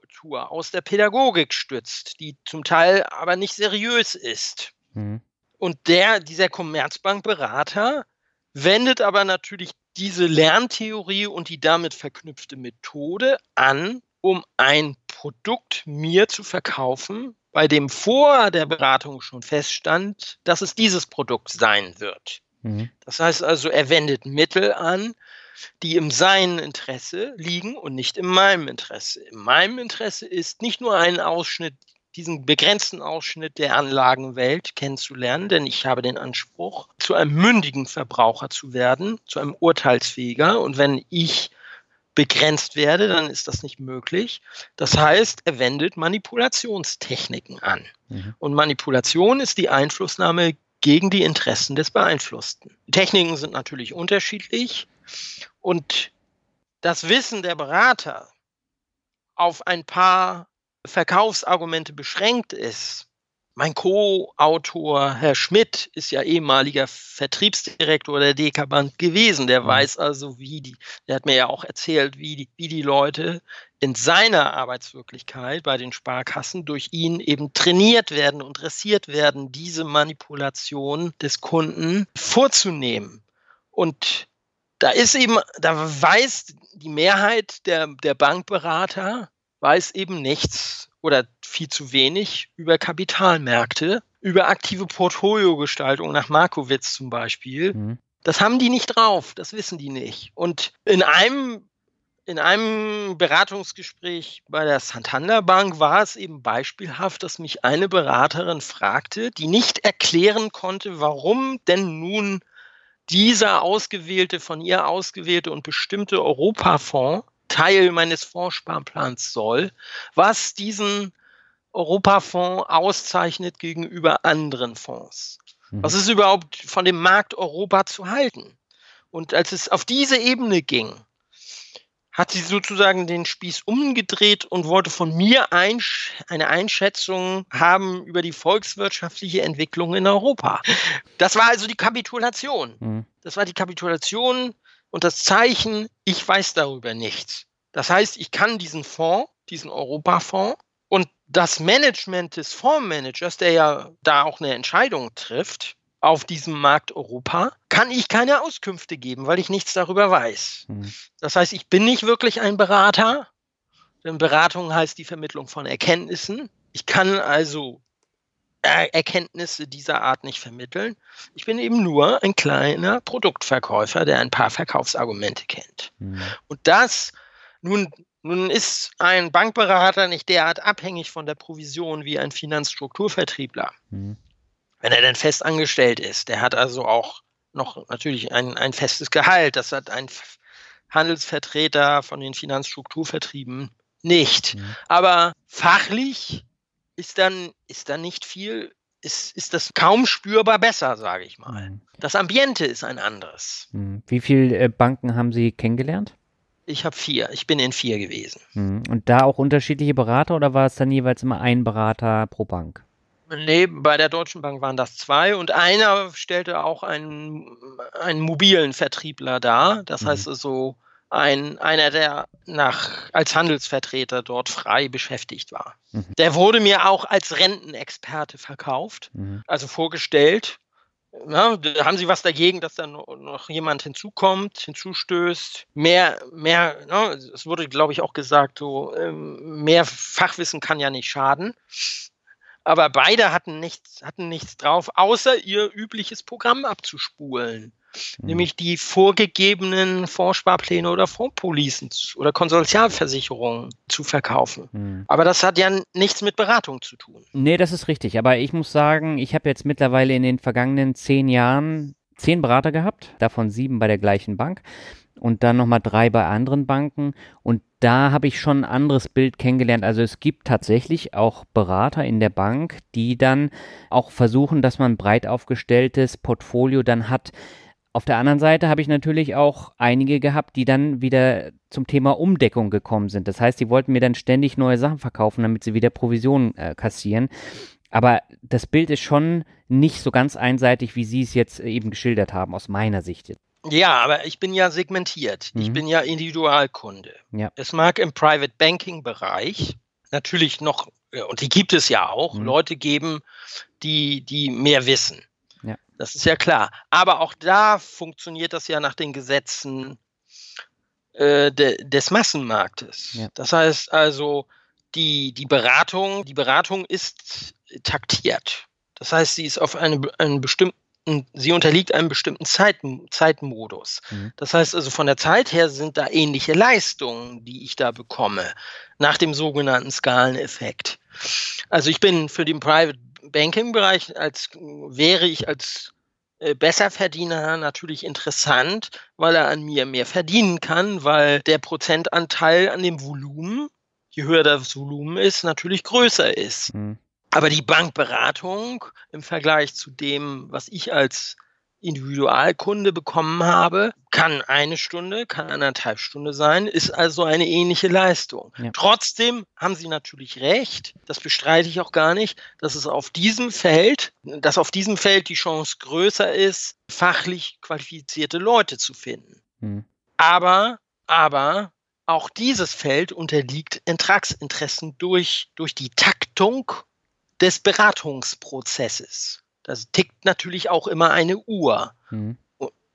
aus der Pädagogik stützt, die zum Teil aber nicht seriös ist. Mhm. Und der, dieser Commerzbankberater wendet aber natürlich diese Lerntheorie und die damit verknüpfte Methode an, um ein Produkt mir zu verkaufen, bei dem vor der Beratung schon feststand, dass es dieses Produkt sein wird. Mhm. Das heißt also, er wendet Mittel an, die im seinen Interesse liegen und nicht in meinem Interesse. In meinem Interesse ist nicht nur ein Ausschnitt diesen begrenzten Ausschnitt der Anlagenwelt kennenzulernen, denn ich habe den Anspruch, zu einem mündigen Verbraucher zu werden, zu einem urteilsfähiger. Und wenn ich begrenzt werde, dann ist das nicht möglich. Das heißt, er wendet Manipulationstechniken an. Mhm. Und Manipulation ist die Einflussnahme gegen die Interessen des Beeinflussten. Techniken sind natürlich unterschiedlich und das Wissen der Berater auf ein paar Verkaufsargumente beschränkt ist. Mein Co-Autor, Herr Schmidt, ist ja ehemaliger Vertriebsdirektor der Dekaband gewesen. Der mhm. weiß also, wie die, der hat mir ja auch erzählt, wie die, wie die Leute in seiner Arbeitswirklichkeit bei den Sparkassen durch ihn eben trainiert werden und dressiert werden, diese Manipulation des Kunden vorzunehmen. Und da ist eben, da weiß die Mehrheit der, der Bankberater, weiß eben nichts oder viel zu wenig über Kapitalmärkte, über aktive Portfoliogestaltung nach Markowitz zum Beispiel. Mhm. Das haben die nicht drauf, das wissen die nicht. Und in einem in einem Beratungsgespräch bei der Santander Bank war es eben beispielhaft, dass mich eine Beraterin fragte, die nicht erklären konnte, warum denn nun dieser ausgewählte, von ihr ausgewählte und bestimmte Europafonds Teil meines Fondssparplans soll, was diesen Europafonds auszeichnet gegenüber anderen Fonds. Mhm. Was ist überhaupt von dem Markt Europa zu halten? Und als es auf diese Ebene ging, hat sie sozusagen den Spieß umgedreht und wollte von mir einsch eine Einschätzung haben über die volkswirtschaftliche Entwicklung in Europa. Das war also die Kapitulation. Mhm. Das war die Kapitulation und das Zeichen, ich weiß darüber nichts. Das heißt, ich kann diesen Fonds, diesen Europafonds und das Management des Fondsmanagers, der ja da auch eine Entscheidung trifft, auf diesem Markt Europa, kann ich keine Auskünfte geben, weil ich nichts darüber weiß. Mhm. Das heißt, ich bin nicht wirklich ein Berater, denn Beratung heißt die Vermittlung von Erkenntnissen. Ich kann also Erkenntnisse dieser Art nicht vermitteln. Ich bin eben nur ein kleiner Produktverkäufer, der ein paar Verkaufsargumente kennt. Mhm. Und das, nun, nun ist ein Bankberater nicht derart abhängig von der Provision wie ein Finanzstrukturvertriebler. Mhm. Wenn er denn fest angestellt ist, der hat also auch noch natürlich ein, ein festes Gehalt. Das hat ein Handelsvertreter von den Finanzstrukturvertrieben nicht. Mhm. Aber fachlich ist dann, ist dann nicht viel, ist, ist das kaum spürbar besser, sage ich mal. Das Ambiente ist ein anderes. Mhm. Wie viele äh, Banken haben Sie kennengelernt? Ich habe vier. Ich bin in vier gewesen. Mhm. Und da auch unterschiedliche Berater oder war es dann jeweils immer ein Berater pro Bank? Nee, bei der Deutschen Bank waren das zwei und einer stellte auch einen, einen mobilen Vertriebler dar. Das mhm. heißt so also, ein, einer, der nach, als Handelsvertreter dort frei beschäftigt war. Mhm. Der wurde mir auch als Rentenexperte verkauft, mhm. also vorgestellt. Ja, haben Sie was dagegen, dass da noch jemand hinzukommt, hinzustößt? Mehr, mehr, ne, es wurde, glaube ich, auch gesagt, so, ähm, mehr Fachwissen kann ja nicht schaden. Aber beide hatten nichts, hatten nichts drauf, außer ihr übliches Programm abzuspulen. Mhm. nämlich die vorgegebenen Fondssparpläne oder Fondspolicen oder Konsortialversicherungen zu verkaufen. Mhm. Aber das hat ja nichts mit Beratung zu tun. Nee, das ist richtig. Aber ich muss sagen, ich habe jetzt mittlerweile in den vergangenen zehn Jahren zehn Berater gehabt, davon sieben bei der gleichen Bank und dann nochmal drei bei anderen Banken. Und da habe ich schon ein anderes Bild kennengelernt. Also es gibt tatsächlich auch Berater in der Bank, die dann auch versuchen, dass man ein breit aufgestelltes Portfolio dann hat, auf der anderen Seite habe ich natürlich auch einige gehabt, die dann wieder zum Thema Umdeckung gekommen sind. Das heißt, die wollten mir dann ständig neue Sachen verkaufen, damit sie wieder Provisionen äh, kassieren. Aber das Bild ist schon nicht so ganz einseitig, wie Sie es jetzt eben geschildert haben, aus meiner Sicht. Ja, aber ich bin ja segmentiert. Mhm. Ich bin ja Individualkunde. Ja. Es mag im Private Banking Bereich natürlich noch, äh, und die gibt es ja auch, mhm. Leute geben, die, die mehr wissen. Das ist ja klar. Aber auch da funktioniert das ja nach den Gesetzen äh, de, des Massenmarktes. Ja. Das heißt also, die, die Beratung, die Beratung ist taktiert. Das heißt, sie ist auf eine, einen bestimmten sie unterliegt einem bestimmten Zeit, Zeitmodus. Mhm. Das heißt also, von der Zeit her sind da ähnliche Leistungen, die ich da bekomme, nach dem sogenannten Skaleneffekt. Also ich bin für den Private Banking-Bereich als wäre ich als äh, Besserverdiener natürlich interessant, weil er an mir mehr verdienen kann, weil der Prozentanteil an dem Volumen, je höher das Volumen ist, natürlich größer ist. Mhm. Aber die Bankberatung im Vergleich zu dem, was ich als Individualkunde bekommen habe, kann eine Stunde, kann anderthalb Stunde sein, ist also eine ähnliche Leistung. Ja. Trotzdem haben Sie natürlich recht, das bestreite ich auch gar nicht, dass es auf diesem Feld, dass auf diesem Feld die Chance größer ist, fachlich qualifizierte Leute zu finden. Mhm. Aber, aber auch dieses Feld unterliegt Ertragsinteressen durch, durch die Taktung des Beratungsprozesses. Das tickt natürlich auch immer eine Uhr. Mhm.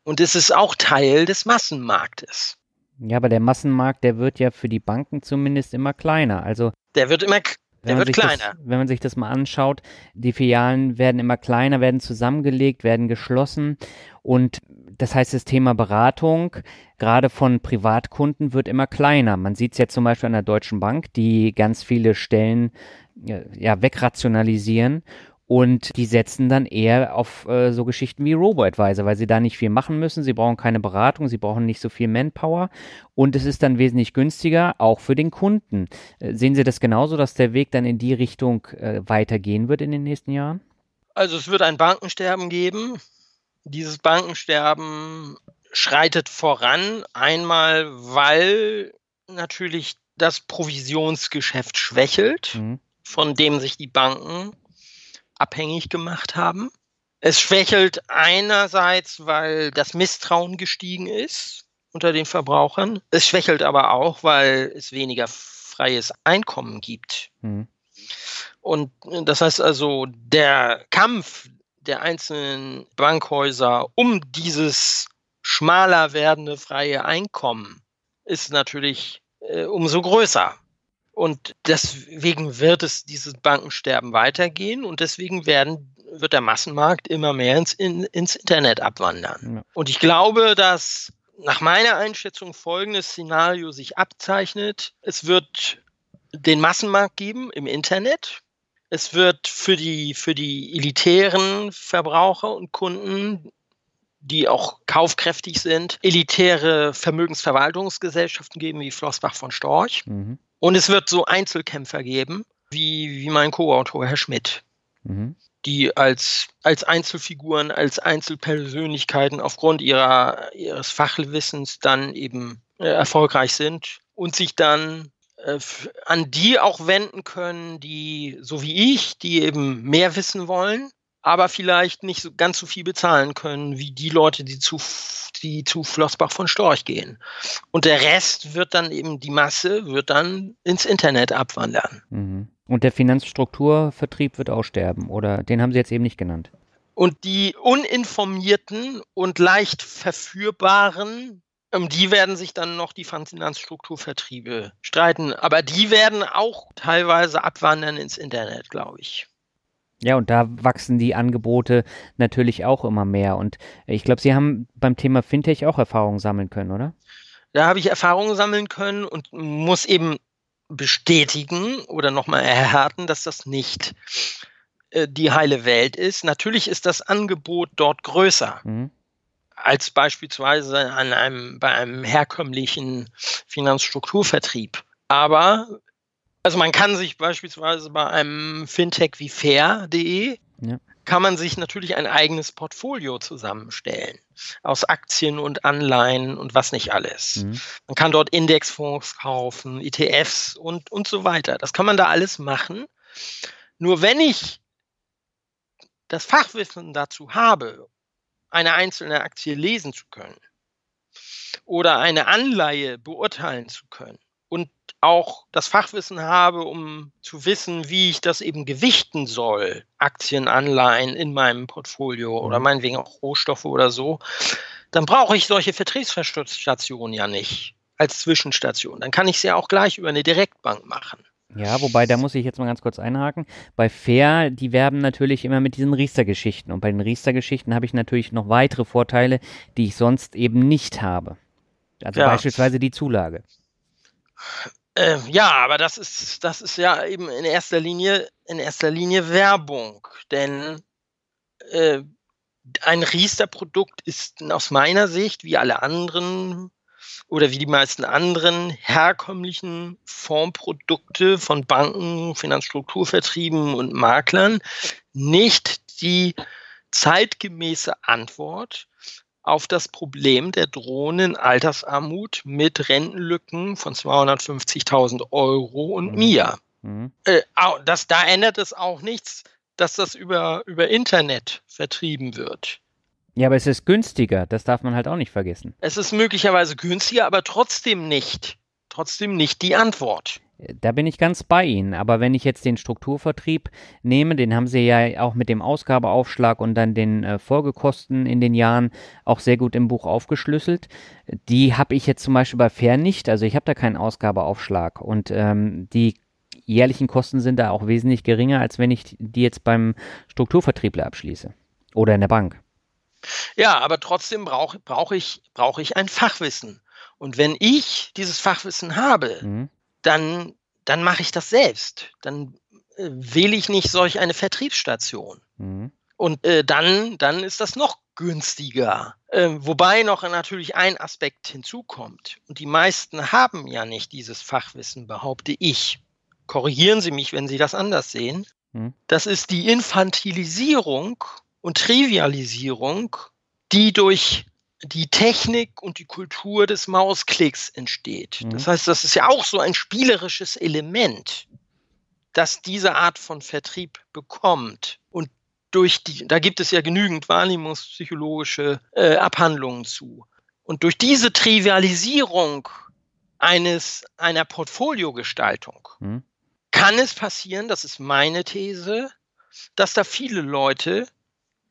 Und es ist auch Teil des Massenmarktes. Ja, aber der Massenmarkt, der wird ja für die Banken zumindest immer kleiner. Also der wird immer der wird kleiner. Das, wenn man sich das mal anschaut, die Filialen werden immer kleiner, werden zusammengelegt, werden geschlossen. Und das heißt, das Thema Beratung, gerade von Privatkunden, wird immer kleiner. Man sieht es ja zum Beispiel an der Deutschen Bank, die ganz viele Stellen ja, wegrationalisieren und die setzen dann eher auf äh, so Geschichten wie Robo-Advisor, weil sie da nicht viel machen müssen. Sie brauchen keine Beratung, sie brauchen nicht so viel Manpower. Und es ist dann wesentlich günstiger, auch für den Kunden. Äh, sehen Sie das genauso, dass der Weg dann in die Richtung äh, weitergehen wird in den nächsten Jahren? Also es wird ein Bankensterben geben. Dieses Bankensterben schreitet voran. Einmal, weil natürlich das Provisionsgeschäft schwächelt, mhm. von dem sich die Banken abhängig gemacht haben. Es schwächelt einerseits, weil das Misstrauen gestiegen ist unter den Verbrauchern. Es schwächelt aber auch, weil es weniger freies Einkommen gibt. Mhm. Und das heißt also, der Kampf der einzelnen Bankhäuser um dieses schmaler werdende freie Einkommen ist natürlich äh, umso größer. Und deswegen wird es dieses Bankensterben weitergehen und deswegen werden, wird der Massenmarkt immer mehr ins, in, ins Internet abwandern. Ja. Und ich glaube, dass nach meiner Einschätzung folgendes Szenario sich abzeichnet. Es wird den Massenmarkt geben im Internet. Es wird für die, für die elitären Verbraucher und Kunden, die auch kaufkräftig sind, elitäre Vermögensverwaltungsgesellschaften geben wie Flossbach von Storch. Mhm. Und es wird so Einzelkämpfer geben, wie, wie mein Co-Autor Herr Schmidt. Mhm die als, als Einzelfiguren, als Einzelpersönlichkeiten aufgrund ihrer, ihres Fachwissens dann eben äh, erfolgreich sind und sich dann äh, an die auch wenden können, die, so wie ich, die eben mehr wissen wollen, aber vielleicht nicht so ganz so viel bezahlen können wie die Leute, die zu, die zu Flossbach von Storch gehen. Und der Rest wird dann eben, die Masse wird dann ins Internet abwandern. Mhm. Und der Finanzstrukturvertrieb wird aussterben, oder den haben Sie jetzt eben nicht genannt. Und die uninformierten und leicht verführbaren, um die werden sich dann noch die Finanzstrukturvertriebe streiten. Aber die werden auch teilweise abwandern ins Internet, glaube ich. Ja, und da wachsen die Angebote natürlich auch immer mehr. Und ich glaube, Sie haben beim Thema Fintech auch Erfahrungen sammeln können, oder? Da habe ich Erfahrungen sammeln können und muss eben bestätigen oder nochmal erhärten, dass das nicht äh, die heile Welt ist. Natürlich ist das Angebot dort größer. Mhm. Als beispielsweise an einem, bei einem herkömmlichen Finanzstrukturvertrieb. Aber also man kann sich beispielsweise bei einem Fintech wie fair.de ja kann man sich natürlich ein eigenes Portfolio zusammenstellen aus Aktien und Anleihen und was nicht alles. Mhm. Man kann dort Indexfonds kaufen, ETFs und, und so weiter. Das kann man da alles machen. Nur wenn ich das Fachwissen dazu habe, eine einzelne Aktie lesen zu können oder eine Anleihe beurteilen zu können auch das Fachwissen habe, um zu wissen, wie ich das eben gewichten soll, Aktien, Anleihen in meinem Portfolio oder mhm. meinetwegen auch Rohstoffe oder so, dann brauche ich solche Vertriebsstationen ja nicht als Zwischenstation. Dann kann ich sie ja auch gleich über eine Direktbank machen. Ja, wobei, da muss ich jetzt mal ganz kurz einhaken. Bei Fair, die werben natürlich immer mit diesen Riester-Geschichten. Und bei den Riester-Geschichten habe ich natürlich noch weitere Vorteile, die ich sonst eben nicht habe. Also ja. beispielsweise die Zulage. Äh, ja, aber das ist, das ist ja eben in erster Linie, in erster Linie Werbung. Denn äh, ein Riester-Produkt ist aus meiner Sicht, wie alle anderen oder wie die meisten anderen herkömmlichen Fondsprodukte von Banken, Finanzstrukturvertrieben und Maklern, nicht die zeitgemäße Antwort auf das Problem der drohenden Altersarmut mit Rentenlücken von 250.000 Euro und mhm. mehr. Mhm. Äh, das, da ändert es auch nichts, dass das über, über Internet vertrieben wird. Ja, aber es ist günstiger, das darf man halt auch nicht vergessen. Es ist möglicherweise günstiger, aber trotzdem nicht. Trotzdem nicht die Antwort. Da bin ich ganz bei Ihnen. Aber wenn ich jetzt den Strukturvertrieb nehme, den haben Sie ja auch mit dem Ausgabeaufschlag und dann den äh, Folgekosten in den Jahren auch sehr gut im Buch aufgeschlüsselt. Die habe ich jetzt zum Beispiel bei Fair nicht. Also ich habe da keinen Ausgabeaufschlag. Und ähm, die jährlichen Kosten sind da auch wesentlich geringer, als wenn ich die jetzt beim Strukturvertriebler abschließe. Oder in der Bank. Ja, aber trotzdem brauche brauch ich, brauch ich ein Fachwissen. Und wenn ich dieses Fachwissen habe, mhm dann, dann mache ich das selbst. Dann äh, wähle ich nicht solch eine Vertriebsstation. Mhm. Und äh, dann, dann ist das noch günstiger. Äh, wobei noch natürlich ein Aspekt hinzukommt. Und die meisten haben ja nicht dieses Fachwissen, behaupte ich. Korrigieren Sie mich, wenn Sie das anders sehen. Mhm. Das ist die Infantilisierung und Trivialisierung, die durch die Technik und die Kultur des Mausklicks entsteht. Mhm. Das heißt, das ist ja auch so ein spielerisches Element, das diese Art von Vertrieb bekommt. Und durch die, da gibt es ja genügend wahrnehmungspsychologische äh, Abhandlungen zu. Und durch diese Trivialisierung eines, einer Portfoliogestaltung mhm. kann es passieren, das ist meine These, dass da viele Leute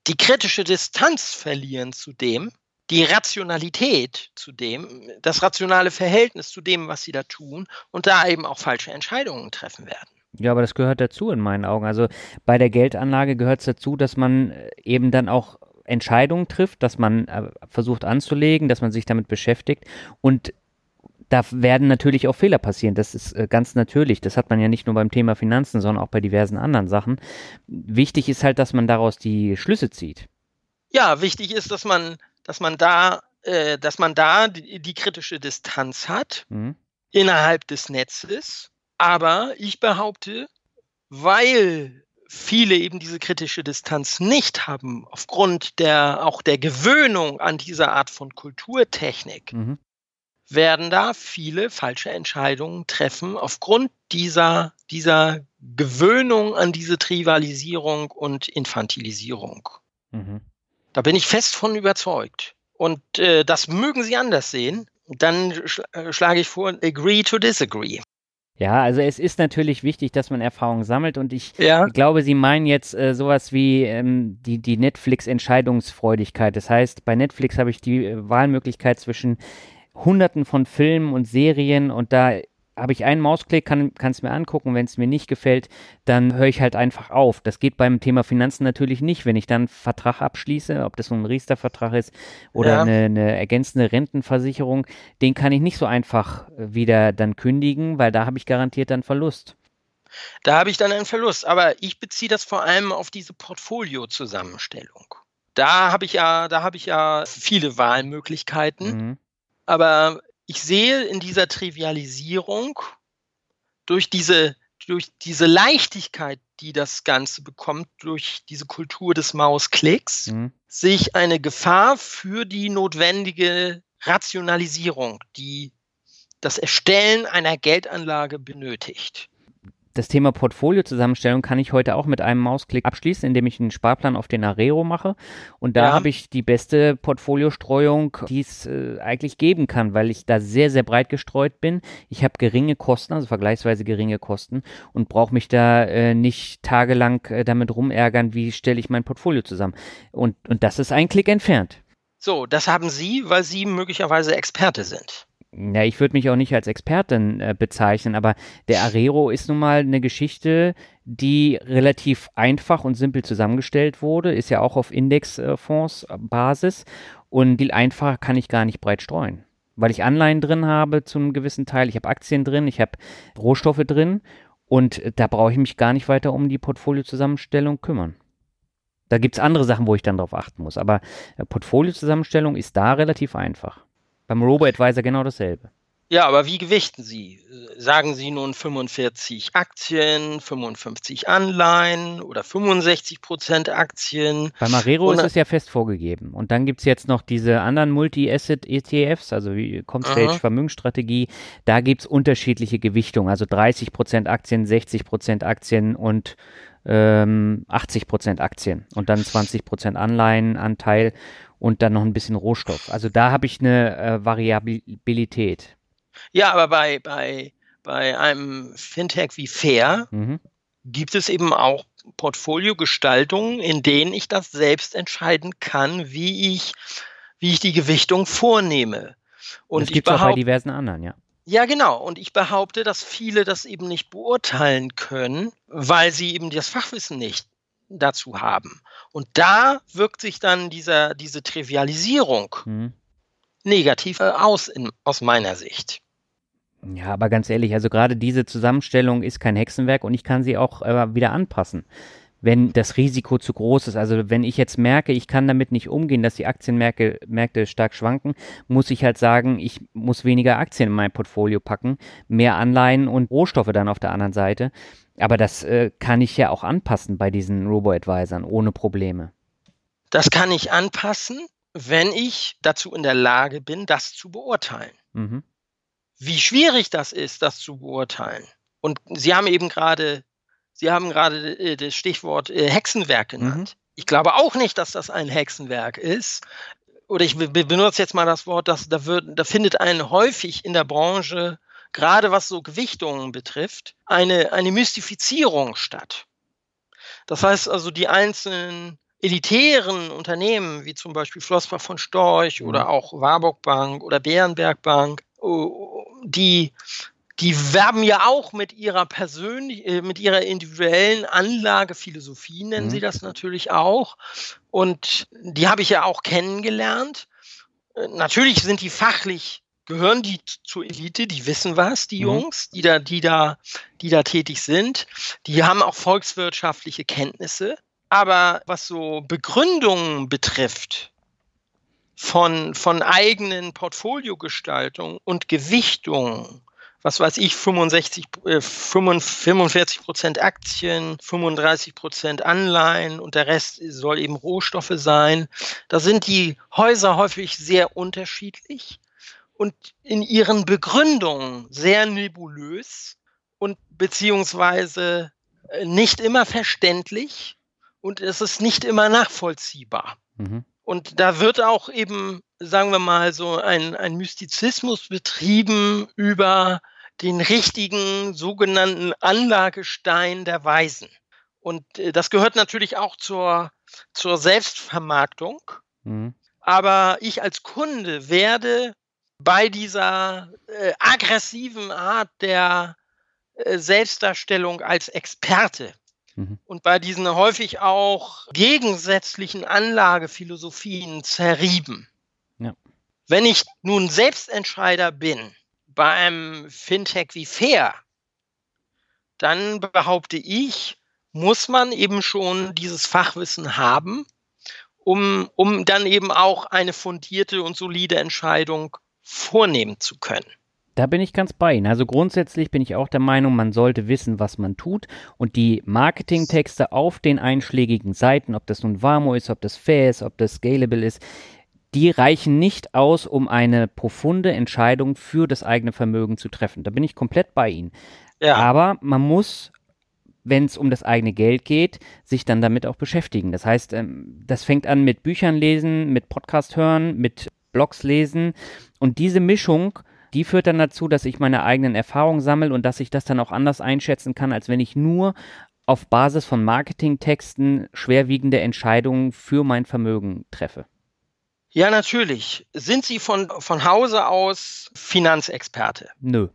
die kritische Distanz verlieren zu dem, die Rationalität zu dem, das rationale Verhältnis zu dem, was sie da tun und da eben auch falsche Entscheidungen treffen werden. Ja, aber das gehört dazu in meinen Augen. Also bei der Geldanlage gehört es dazu, dass man äh, eben dann auch Entscheidungen trifft, dass man äh, versucht anzulegen, dass man sich damit beschäftigt und da werden natürlich auch Fehler passieren. Das ist äh, ganz natürlich. Das hat man ja nicht nur beim Thema Finanzen, sondern auch bei diversen anderen Sachen. Wichtig ist halt, dass man daraus die Schlüsse zieht. Ja, wichtig ist, dass man, dass man da, äh, dass man da die, die kritische Distanz hat mhm. innerhalb des Netzes. Aber ich behaupte, weil viele eben diese kritische Distanz nicht haben, aufgrund der auch der Gewöhnung an diese Art von Kulturtechnik, mhm werden da viele falsche Entscheidungen treffen aufgrund dieser, dieser Gewöhnung an diese Trivialisierung und Infantilisierung. Mhm. Da bin ich fest von überzeugt. Und äh, das mögen Sie anders sehen. Dann sch äh, schlage ich vor, agree to disagree. Ja, also es ist natürlich wichtig, dass man Erfahrungen sammelt und ich ja. glaube, Sie meinen jetzt äh, sowas wie ähm, die, die Netflix-Entscheidungsfreudigkeit. Das heißt, bei Netflix habe ich die äh, Wahlmöglichkeit zwischen hunderten von Filmen und Serien und da habe ich einen Mausklick, kann es mir angucken. Wenn es mir nicht gefällt, dann höre ich halt einfach auf. Das geht beim Thema Finanzen natürlich nicht. Wenn ich dann einen Vertrag abschließe, ob das so ein Riester-Vertrag ist oder ja. eine, eine, ergänzende Rentenversicherung, den kann ich nicht so einfach wieder dann kündigen, weil da habe ich garantiert dann Verlust. Da habe ich dann einen Verlust. Aber ich beziehe das vor allem auf diese Portfolio-Zusammenstellung. Da habe ich ja, da habe ich ja viele Wahlmöglichkeiten. Mhm. Aber ich sehe in dieser Trivialisierung durch diese, durch diese Leichtigkeit, die das Ganze bekommt, durch diese Kultur des Mausklicks, mhm. sehe ich eine Gefahr für die notwendige Rationalisierung, die das Erstellen einer Geldanlage benötigt das Thema Portfolio-Zusammenstellung kann ich heute auch mit einem Mausklick abschließen, indem ich einen Sparplan auf den Arero mache. Und da ja. habe ich die beste Portfoliostreuung, die es äh, eigentlich geben kann, weil ich da sehr, sehr breit gestreut bin. Ich habe geringe Kosten, also vergleichsweise geringe Kosten und brauche mich da äh, nicht tagelang äh, damit rumärgern, wie stelle ich mein Portfolio zusammen. Und, und das ist ein Klick entfernt. So, das haben Sie, weil Sie möglicherweise Experte sind ja, ich würde mich auch nicht als Expertin äh, bezeichnen, aber der Arero ist nun mal eine Geschichte, die relativ einfach und simpel zusammengestellt wurde, ist ja auch auf Indexfonds Basis und viel einfacher kann ich gar nicht breit streuen, weil ich Anleihen drin habe zum gewissen Teil, ich habe Aktien drin, ich habe Rohstoffe drin und da brauche ich mich gar nicht weiter um die Portfoliozusammenstellung kümmern. Da gibt es andere Sachen, wo ich dann drauf achten muss, aber äh, Portfoliozusammenstellung ist da relativ einfach. Beim Robo-Advisor genau dasselbe. Ja, aber wie gewichten Sie? Sagen Sie nun 45 Aktien, 55 Anleihen oder 65 Prozent Aktien? Bei Marero ist es ja fest vorgegeben. Und dann gibt es jetzt noch diese anderen Multi-Asset-ETFs, also wie Comstage Vermögensstrategie. Da gibt es unterschiedliche Gewichtungen, also 30 Prozent Aktien, 60 Prozent Aktien und ähm, 80 Prozent Aktien und dann [laughs] 20 Prozent Anleihenanteil und dann noch ein bisschen Rohstoff. Also da habe ich eine äh, Variabilität. Ja, aber bei, bei, bei einem Fintech wie Fair mhm. gibt es eben auch Portfoliogestaltungen, in denen ich das selbst entscheiden kann, wie ich, wie ich die Gewichtung vornehme. Und das gibt es auch bei diversen anderen, ja. Ja, genau. Und ich behaupte, dass viele das eben nicht beurteilen können, weil sie eben das Fachwissen nicht dazu haben. Und da wirkt sich dann dieser, diese Trivialisierung mhm. negativ äh, aus, in, aus meiner Sicht. Ja, aber ganz ehrlich, also gerade diese Zusammenstellung ist kein Hexenwerk und ich kann sie auch äh, wieder anpassen wenn das Risiko zu groß ist. Also wenn ich jetzt merke, ich kann damit nicht umgehen, dass die Aktienmärkte Märkte stark schwanken, muss ich halt sagen, ich muss weniger Aktien in mein Portfolio packen, mehr Anleihen und Rohstoffe dann auf der anderen Seite. Aber das äh, kann ich ja auch anpassen bei diesen Robo-Advisern ohne Probleme. Das kann ich anpassen, wenn ich dazu in der Lage bin, das zu beurteilen. Mhm. Wie schwierig das ist, das zu beurteilen. Und Sie haben eben gerade Sie haben gerade äh, das Stichwort äh, Hexenwerk genannt. Mhm. Ich glaube auch nicht, dass das ein Hexenwerk ist. Oder ich benutze jetzt mal das Wort, dass da, wird, da findet ein häufig in der Branche, gerade was so Gewichtungen betrifft, eine, eine Mystifizierung statt. Das heißt also, die einzelnen elitären Unternehmen, wie zum Beispiel Flossbach von Storch mhm. oder auch Warburg Bank oder Bärenberg Bank, oh, die, die werben ja auch mit ihrer persönlichen, äh, mit ihrer individuellen Anlagephilosophie, nennen mhm. sie das natürlich auch. Und die habe ich ja auch kennengelernt. Äh, natürlich sind die fachlich gehören die zur Elite, die wissen was, die mhm. Jungs, die da, die da, die da tätig sind. Die haben auch volkswirtschaftliche Kenntnisse. Aber was so Begründungen betrifft, von, von eigenen Portfoliogestaltung und Gewichtung, was weiß ich, 65, äh, 45 Prozent Aktien, 35 Prozent Anleihen und der Rest soll eben Rohstoffe sein. Da sind die Häuser häufig sehr unterschiedlich und in ihren Begründungen sehr nebulös und beziehungsweise äh, nicht immer verständlich und es ist nicht immer nachvollziehbar. Mhm. Und da wird auch eben, sagen wir mal, so ein, ein Mystizismus betrieben über den richtigen sogenannten Anlagestein der Weisen. Und äh, das gehört natürlich auch zur, zur Selbstvermarktung. Mhm. Aber ich als Kunde werde bei dieser äh, aggressiven Art der äh, Selbstdarstellung als Experte mhm. und bei diesen häufig auch gegensätzlichen Anlagephilosophien zerrieben. Ja. Wenn ich nun Selbstentscheider bin bei einem Fintech wie Fair, dann behaupte ich, muss man eben schon dieses Fachwissen haben, um, um dann eben auch eine fundierte und solide Entscheidung vornehmen zu können. Da bin ich ganz bei Ihnen. Also grundsätzlich bin ich auch der Meinung, man sollte wissen, was man tut. Und die Marketingtexte auf den einschlägigen Seiten, ob das nun Warmo ist, ob das Fair ist, ob das Scalable ist, die reichen nicht aus, um eine profunde Entscheidung für das eigene Vermögen zu treffen. Da bin ich komplett bei Ihnen. Ja. Aber man muss, wenn es um das eigene Geld geht, sich dann damit auch beschäftigen. Das heißt, ähm, das fängt an mit Büchern lesen, mit Podcast hören, mit Blogs lesen. Und diese Mischung, die führt dann dazu, dass ich meine eigenen Erfahrungen sammle und dass ich das dann auch anders einschätzen kann, als wenn ich nur auf Basis von Marketingtexten schwerwiegende Entscheidungen für mein Vermögen treffe. Ja, natürlich. Sind Sie von, von Hause aus Finanzexperte? Nö.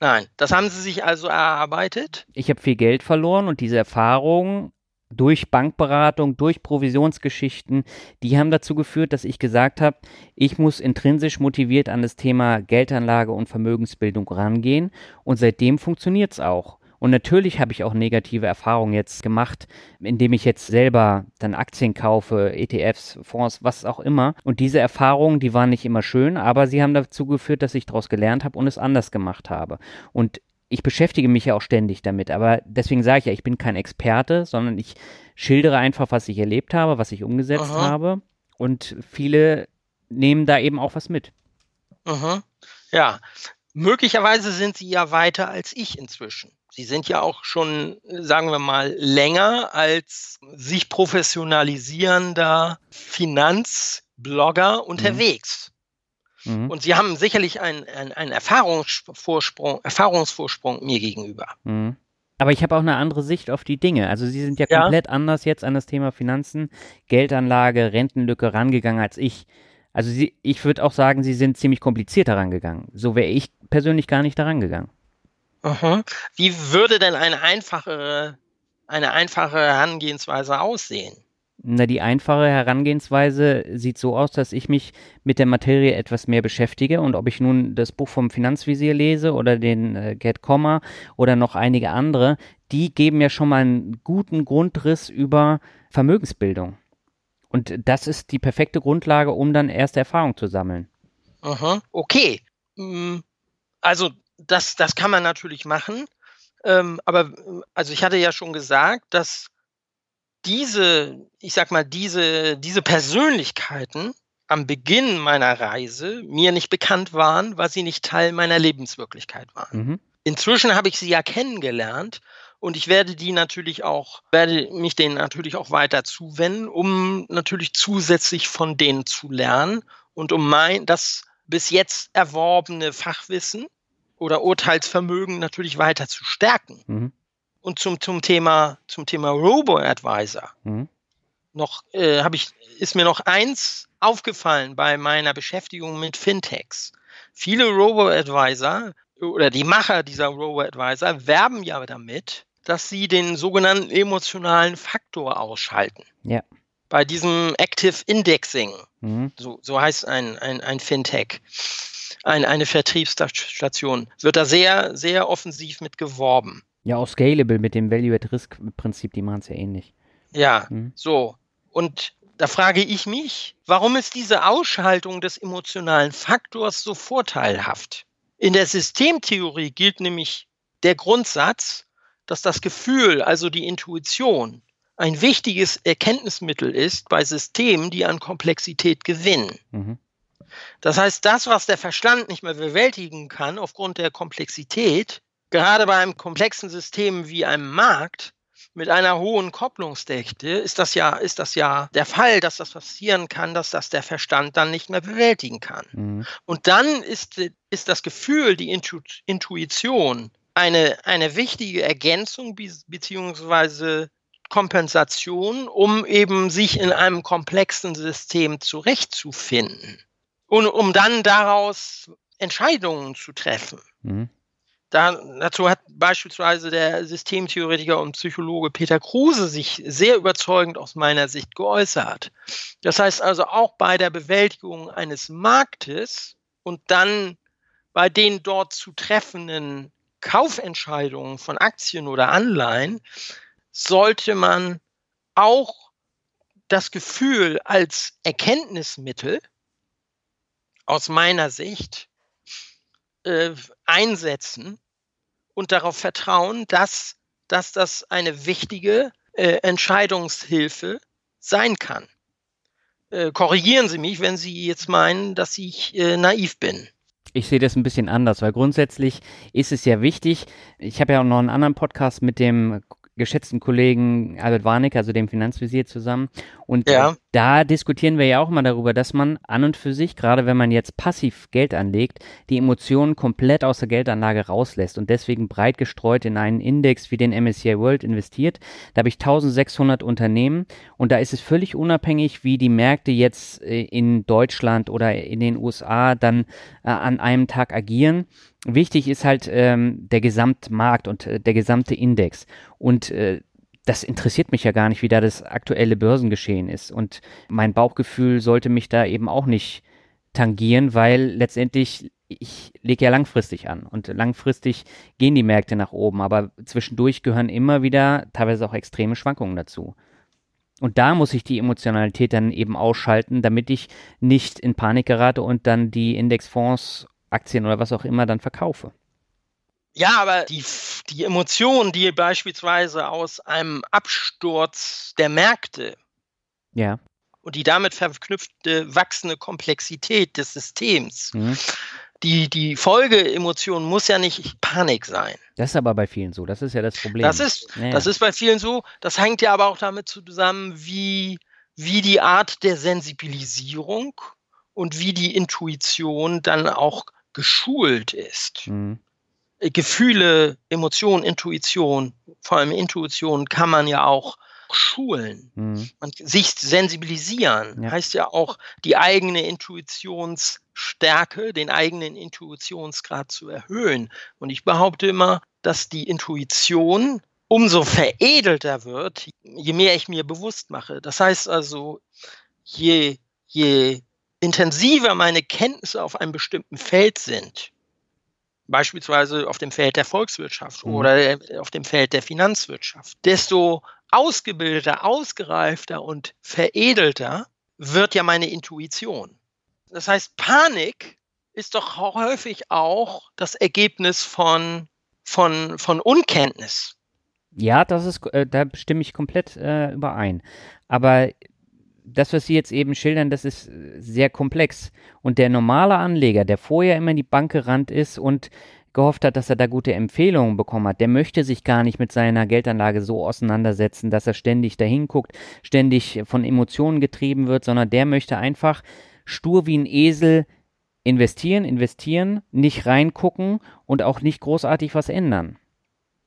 Nein, das haben Sie sich also erarbeitet? Ich habe viel Geld verloren und diese Erfahrung durch Bankberatung, durch Provisionsgeschichten, die haben dazu geführt, dass ich gesagt habe, ich muss intrinsisch motiviert an das Thema Geldanlage und Vermögensbildung rangehen und seitdem funktioniert es auch. Und natürlich habe ich auch negative Erfahrungen jetzt gemacht, indem ich jetzt selber dann Aktien kaufe, ETFs, Fonds, was auch immer. Und diese Erfahrungen, die waren nicht immer schön, aber sie haben dazu geführt, dass ich daraus gelernt habe und es anders gemacht habe. Und ich beschäftige mich ja auch ständig damit, aber deswegen sage ich ja, ich bin kein Experte, sondern ich schildere einfach, was ich erlebt habe, was ich umgesetzt Aha. habe und viele nehmen da eben auch was mit. Aha. Ja, möglicherweise sind sie ja weiter als ich inzwischen. Sie sind ja auch schon, sagen wir mal, länger als sich professionalisierender Finanzblogger mhm. unterwegs. Mhm. Und sie haben sicherlich einen, einen Erfahrungsvorsprung, Erfahrungsvorsprung mir gegenüber. Mhm. Aber ich habe auch eine andere Sicht auf die Dinge. Also Sie sind ja, ja, komplett anders jetzt an das Thema Finanzen, Geldanlage, Rentenlücke rangegangen als ich. Also Sie, ich würde auch sagen, Sie sind ziemlich kompliziert herangegangen. So wäre ich persönlich gar nicht daran gegangen. Aha. Wie würde denn eine einfache, eine einfache Herangehensweise aussehen? Na, die einfache Herangehensweise sieht so aus, dass ich mich mit der Materie etwas mehr beschäftige und ob ich nun das Buch vom Finanzvisier lese oder den äh, Get Comma oder noch einige andere, die geben ja schon mal einen guten Grundriss über Vermögensbildung. Und das ist die perfekte Grundlage, um dann erste Erfahrung zu sammeln. Aha, okay. Mm, also das, das kann man natürlich machen. Ähm, aber also ich hatte ja schon gesagt, dass diese, ich sag mal, diese, diese Persönlichkeiten am Beginn meiner Reise mir nicht bekannt waren, weil sie nicht Teil meiner Lebenswirklichkeit waren. Mhm. Inzwischen habe ich sie ja kennengelernt und ich werde die natürlich auch, werde mich denen natürlich auch weiter zuwenden, um natürlich zusätzlich von denen zu lernen und um mein, das bis jetzt erworbene Fachwissen oder Urteilsvermögen natürlich weiter zu stärken. Mhm. Und zum, zum Thema, zum Thema Robo-Advisor. Mhm. noch, äh, habe ich, ist mir noch eins aufgefallen bei meiner Beschäftigung mit Fintechs. Viele Robo-Advisor oder die Macher dieser Robo-Advisor werben ja damit, dass sie den sogenannten emotionalen Faktor ausschalten. Ja. Bei diesem Active Indexing, mhm. so, so heißt ein, ein, ein Fintech, ein, eine Vertriebsstation, wird da sehr, sehr offensiv mit geworben. Ja, auch Scalable mit dem Value-at-Risk-Prinzip, die machen es ja ähnlich. Ja, mhm. so. Und da frage ich mich, warum ist diese Ausschaltung des emotionalen Faktors so vorteilhaft? In der Systemtheorie gilt nämlich der Grundsatz, dass das Gefühl, also die Intuition, ein wichtiges Erkenntnismittel ist bei Systemen, die an Komplexität gewinnen. Mhm. Das heißt, das, was der Verstand nicht mehr bewältigen kann aufgrund der Komplexität, gerade bei einem komplexen System wie einem Markt, mit einer hohen Kopplungsdichte ist das ja, ist das ja der Fall, dass das passieren kann, dass das der Verstand dann nicht mehr bewältigen kann. Mhm. Und dann ist, ist das Gefühl, die Intu Intuition eine, eine wichtige Ergänzung beziehungsweise Kompensation, um eben sich in einem komplexen System zurechtzufinden und um dann daraus Entscheidungen zu treffen. Mhm. Da, dazu hat beispielsweise der Systemtheoretiker und Psychologe Peter Kruse sich sehr überzeugend aus meiner Sicht geäußert. Das heißt also auch bei der Bewältigung eines Marktes und dann bei den dort zu treffenden Kaufentscheidungen von Aktien oder Anleihen sollte man auch das Gefühl als Erkenntnismittel aus meiner Sicht äh, einsetzen, und darauf vertrauen, dass, dass das eine wichtige äh, Entscheidungshilfe sein kann. Äh, korrigieren Sie mich, wenn Sie jetzt meinen, dass ich äh, naiv bin. Ich sehe das ein bisschen anders, weil grundsätzlich ist es ja wichtig. Ich habe ja auch noch einen anderen Podcast mit dem geschätzten Kollegen Albert Warnick, also dem Finanzvisier zusammen. Und ja. da diskutieren wir ja auch mal darüber, dass man an und für sich, gerade wenn man jetzt passiv Geld anlegt, die Emotionen komplett aus der Geldanlage rauslässt und deswegen breit gestreut in einen Index wie den MSCI World investiert. Da habe ich 1600 Unternehmen und da ist es völlig unabhängig, wie die Märkte jetzt äh, in Deutschland oder in den USA dann äh, an einem Tag agieren wichtig ist halt ähm, der Gesamtmarkt und äh, der gesamte Index. Und äh, das interessiert mich ja gar nicht, wie da das aktuelle Börsengeschehen ist. Und mein Bauchgefühl sollte mich da eben auch nicht tangieren, weil letztendlich ich lege ja langfristig an und langfristig gehen die Märkte nach oben, aber zwischendurch gehören immer wieder teilweise auch extreme Schwankungen dazu. Und da muss ich die Emotionalität dann eben ausschalten, damit ich nicht in Panik gerate und dann die Indexfonds Aktien oder was auch immer dann verkaufe. Ja, aber die, die Emotionen, die beispielsweise aus einem Absturz der Märkte ja. und die damit verknüpfte wachsende Komplexität des Systems, mhm. die, die Folgeemotion muss ja nicht Panik sein. Das ist aber bei vielen so, das ist ja das Problem. Das ist, ja, das ist bei vielen so, das hängt ja aber auch damit zusammen, wie, wie die Art der Sensibilisierung und wie die Intuition dann auch geschult ist. Mhm. Gefühle, Emotionen, Intuition, vor allem Intuition kann man ja auch schulen. Mhm. Man, sich sensibilisieren ja. heißt ja auch, die eigene Intuitionsstärke, den eigenen Intuitionsgrad zu erhöhen. Und ich behaupte immer, dass die Intuition umso veredelter wird, je mehr ich mir bewusst mache. Das heißt also, je, je intensiver meine Kenntnisse auf einem bestimmten Feld sind, beispielsweise auf dem Feld der Volkswirtschaft mhm. oder auf dem Feld der Finanzwirtschaft, desto ausgebildeter, ausgereifter und veredelter wird ja meine Intuition. Das heißt, Panik ist doch häufig auch das Ergebnis von, von, von Unkenntnis. Ja, das ist, äh, da stimme ich komplett äh, überein. Aber das, was Sie jetzt eben schildern, das ist äh, sehr komplex. Und der normale Anleger, der vorher immer in die Bank gerannt ist und gehofft hat, dass er da gute Empfehlungen bekommen hat, der möchte sich gar nicht mit seiner Geldanlage so auseinandersetzen, dass er ständig dahin guckt, ständig von Emotionen getrieben wird, sondern der möchte einfach stur wie ein Esel investieren, investieren, nicht reingucken und auch nicht großartig was ändern.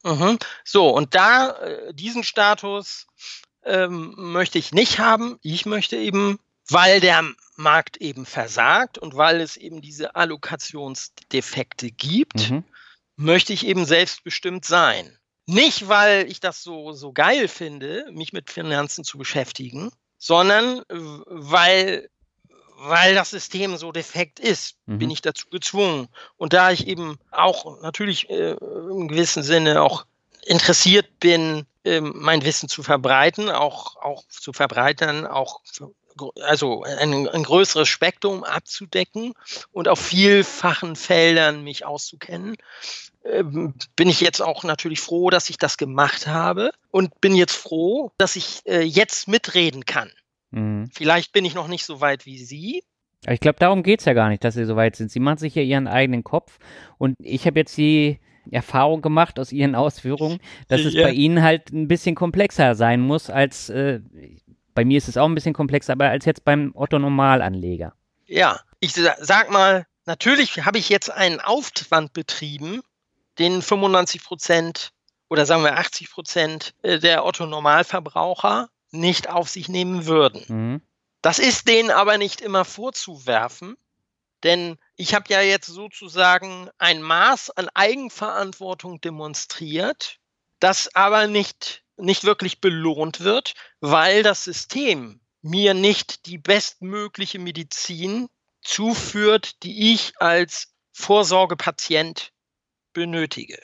Mhm. So, und da, äh, diesen Status ähm, möchte ich nicht haben. Ich möchte eben, weil der Markt eben versagt und weil es eben diese Allokationsdefekte gibt, mhm. möchte ich eben selbstbestimmt sein. Nicht, weil ich das so, so geil finde, mich mit Finanzen zu beschäftigen, sondern weil, weil das System so defekt ist, mhm. bin ich dazu gezwungen. Und da ich eben auch natürlich äh, im gewissen Sinne auch interessiert bin, mein Wissen zu verbreiten, auch, auch zu verbreitern, auch also ein, ein, größeres Spektrum abzudecken und auf vielfachen Feldern mich auszukennen, ähm, bin ich jetzt auch natürlich froh, dass ich das gemacht habe und bin jetzt froh, dass ich äh, jetzt mitreden kann. Mhm. Vielleicht bin ich noch nicht so weit wie Sie. Ich glaube, darum geht es ja gar nicht, dass Sie so weit sind. Sie machen sich ja Ihren eigenen Kopf und ich habe jetzt die Erfahrung gemacht aus Ihren Ausführungen, dass ja. es bei Ihnen halt ein bisschen komplexer sein muss als, äh, bei mir ist es auch ein bisschen komplexer, aber als jetzt beim Otto-Normalanleger. Ja, ich sag mal, natürlich habe ich jetzt einen Aufwand betrieben, den 95 Prozent oder sagen wir 80 Prozent äh, der Otto-Normalverbraucher nicht auf sich nehmen würden. Mhm. Das ist denen aber nicht immer vorzuwerfen, denn ich habe ja jetzt sozusagen ein Maß an Eigenverantwortung demonstriert, das aber nicht, nicht wirklich belohnt wird, weil das System mir nicht die bestmögliche Medizin zuführt, die ich als Vorsorgepatient benötige.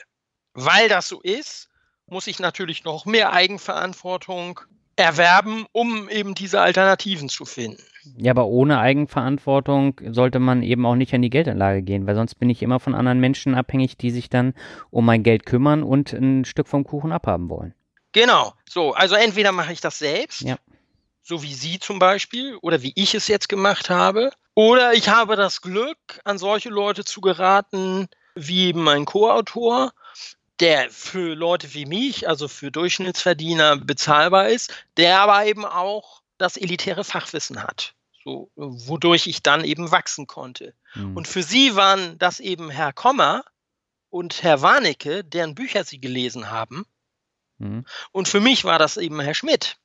Weil das so ist, muss ich natürlich noch mehr Eigenverantwortung erwerben, um eben diese Alternativen zu finden. Ja, aber ohne Eigenverantwortung sollte man eben auch nicht an die Geldanlage gehen, weil sonst bin ich immer von anderen Menschen abhängig, die sich dann um mein Geld kümmern und ein Stück vom Kuchen abhaben wollen. Genau, so, also entweder mache ich das selbst, ja. so wie Sie zum Beispiel, oder wie ich es jetzt gemacht habe, oder ich habe das Glück, an solche Leute zu geraten, wie eben mein Co-Autor, der für Leute wie mich, also für Durchschnittsverdiener bezahlbar ist, der aber eben auch das elitäre Fachwissen hat, so, wodurch ich dann eben wachsen konnte. Mhm. Und für sie waren das eben Herr Kommer und Herr Warnecke, deren Bücher sie gelesen haben. Mhm. Und für mich war das eben Herr Schmidt.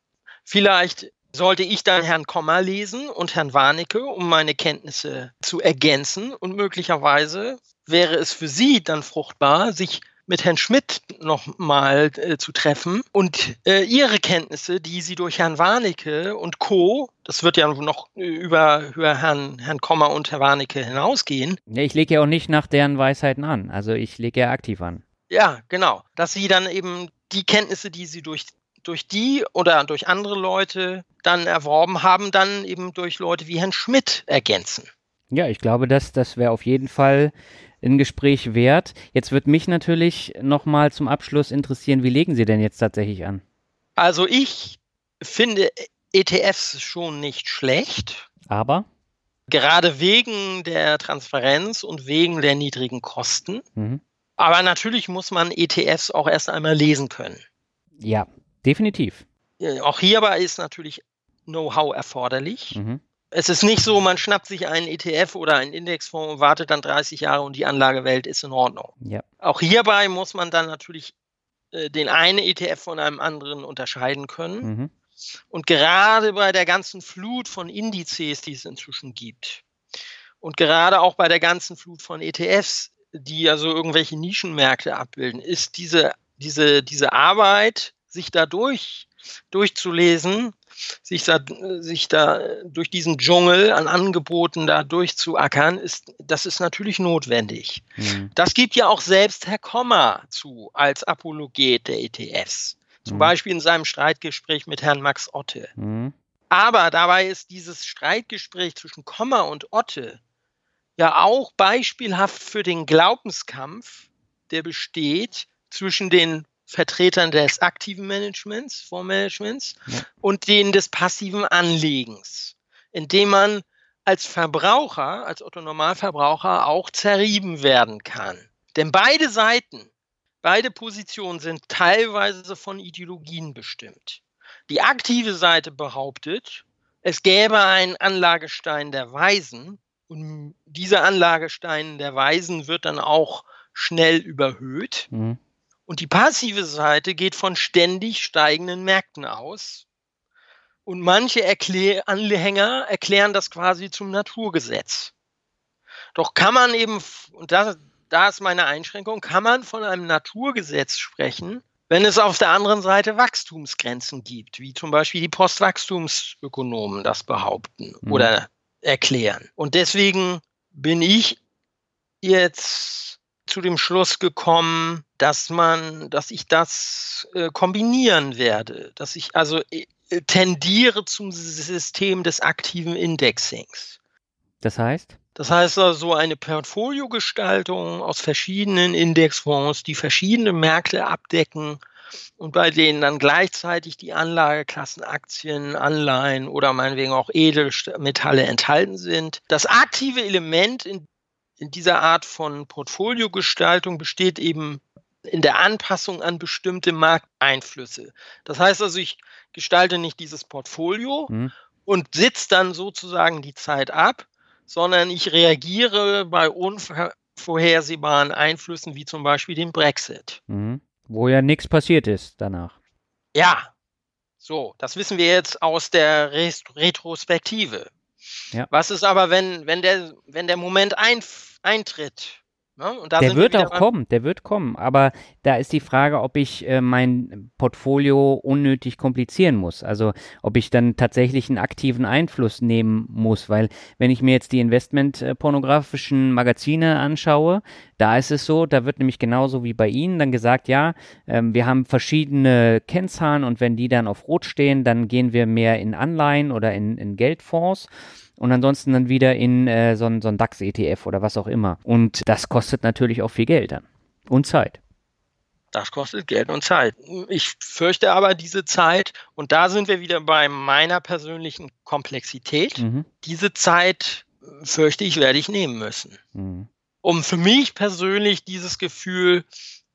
Vielleicht sollte ich dann Herrn Kommer lesen und Herrn Warnecke, um meine Kenntnisse zu ergänzen. Und möglicherweise wäre es für Sie dann fruchtbar, sich mit Herrn Schmidt nochmal äh, zu treffen und äh, ihre Kenntnisse, die sie durch Herrn Warnecke und Co., das wird ja noch über, über Herrn, Herrn Kommer und Herr Warnecke hinausgehen. Ja, ich lege ja auch nicht nach deren Weisheiten an. Also ich lege ja aktiv an. Ja, genau. Dass sie dann eben die Kenntnisse, die sie durch, durch die oder durch andere Leute dann erworben haben, dann eben durch Leute wie Herrn Schmidt ergänzen. Ja, ich glaube, das, das wäre auf jeden Fall ein Gespräch wert. Jetzt wird mich natürlich nochmal zum Abschluss interessieren, wie legen Sie denn jetzt tatsächlich an? Also ich finde ETFs schon nicht schlecht. Aber? Gerade wegen der Transparenz und wegen der niedrigen Kosten. Mhm. Aber natürlich muss man ETFs auch erst einmal lesen können. Ja, definitiv. Auch hierbei ist natürlich Know-how erforderlich. Mhm. Es ist nicht so, man schnappt sich einen ETF oder einen Indexfonds und wartet dann 30 Jahre und die Anlagewelt ist in Ordnung. Ja. Auch hierbei muss man dann natürlich äh, den einen ETF von einem anderen unterscheiden können. Mhm. Und gerade bei der ganzen Flut von Indizes, die es inzwischen gibt, und gerade auch bei der ganzen Flut von ETFs, die also irgendwelche Nischenmärkte abbilden, ist diese, diese, diese Arbeit, sich dadurch durchzulesen, sich da, sich da durch diesen Dschungel an Angeboten da durchzuackern, ist, das ist natürlich notwendig. Mhm. Das gibt ja auch selbst Herr Kommer zu als Apologet der ETFs. Zum mhm. Beispiel in seinem Streitgespräch mit Herrn Max Otte. Mhm. Aber dabei ist dieses Streitgespräch zwischen Kommer und Otte ja auch beispielhaft für den Glaubenskampf, der besteht zwischen den Vertretern des aktiven Managements, Fondsmanagements ja. und denen des passiven Anlegens, indem man als Verbraucher, als Otto-Normalverbraucher auch zerrieben werden kann. Denn beide Seiten, beide Positionen sind teilweise von Ideologien bestimmt. Die aktive Seite behauptet, es gäbe einen Anlagestein der Weisen und dieser Anlagestein der Weisen wird dann auch schnell überhöht. Mhm. Und die passive Seite geht von ständig steigenden Märkten aus Und manche Erklär Anhänger erklären das quasi zum Naturgesetz. Doch kann man eben, und das, da ist meine Einschränkung, kann man von einem Naturgesetz sprechen, wenn es auf der anderen Seite Wachstumsgrenzen gibt, wie zum Beispiel die Postwachstumsökonomen das behaupten mhm. oder erklären. Und deswegen bin ich jetzt zu dem Schluss gekommen, dass man, dass ich das äh, kombinieren werde, dass ich also äh, tendiere zum System des aktiven Indexings. Das heißt? Das heißt also eine Portfoliogestaltung aus verschiedenen Indexfonds, die verschiedene Märkte abdecken und bei denen dann gleichzeitig die Anlageklassen Aktien, Anleihen oder meinetwegen auch Edelmetalle enthalten sind. Das aktive Element in, in dieser Art von Portfoliogestaltung besteht eben in der Anpassung an bestimmte Markteinflüsse. Das heißt also, ich gestalte nicht dieses Portfolio mhm. und sitze dann sozusagen die Zeit ab, sondern ich reagiere bei unvorhersehbaren Einflüssen wie zum Beispiel dem Brexit. Mhm. Wo ja nichts passiert ist danach. Ja, so, das wissen wir jetzt aus der Retrospektive. Ja. Was ist aber, wenn, wenn, der, wenn der Moment ein, eintritt Ne? der wird auch kommen, der wird kommen. Aber da ist die Frage, ob ich äh, mein Portfolio unnötig komplizieren muss. Also ob ich dann tatsächlich einen aktiven Einfluss nehmen muss. Weil wenn ich mir jetzt die investmentpornografischen Magazine anschaue, da ist es so, da wird nämlich genauso wie bei Ihnen dann gesagt, ja, ähm, wir haben verschiedene Kennzahlen und wenn die dann auf Rot stehen, dann gehen wir mehr in Anleihen oder in, in Geldfonds und ansonsten dann wieder in äh, so ein, so DAX-ETF oder was auch immer. Und das kostet natürlich auch viel Geld dann. Und Zeit. Das kostet Geld und Zeit. Ich fürchte aber diese Zeit, und da sind wir wieder bei meiner persönlichen Komplexität, mhm. diese Zeit, fürchte ich, werde ich nehmen müssen. Mhm. Um für mich persönlich dieses Gefühl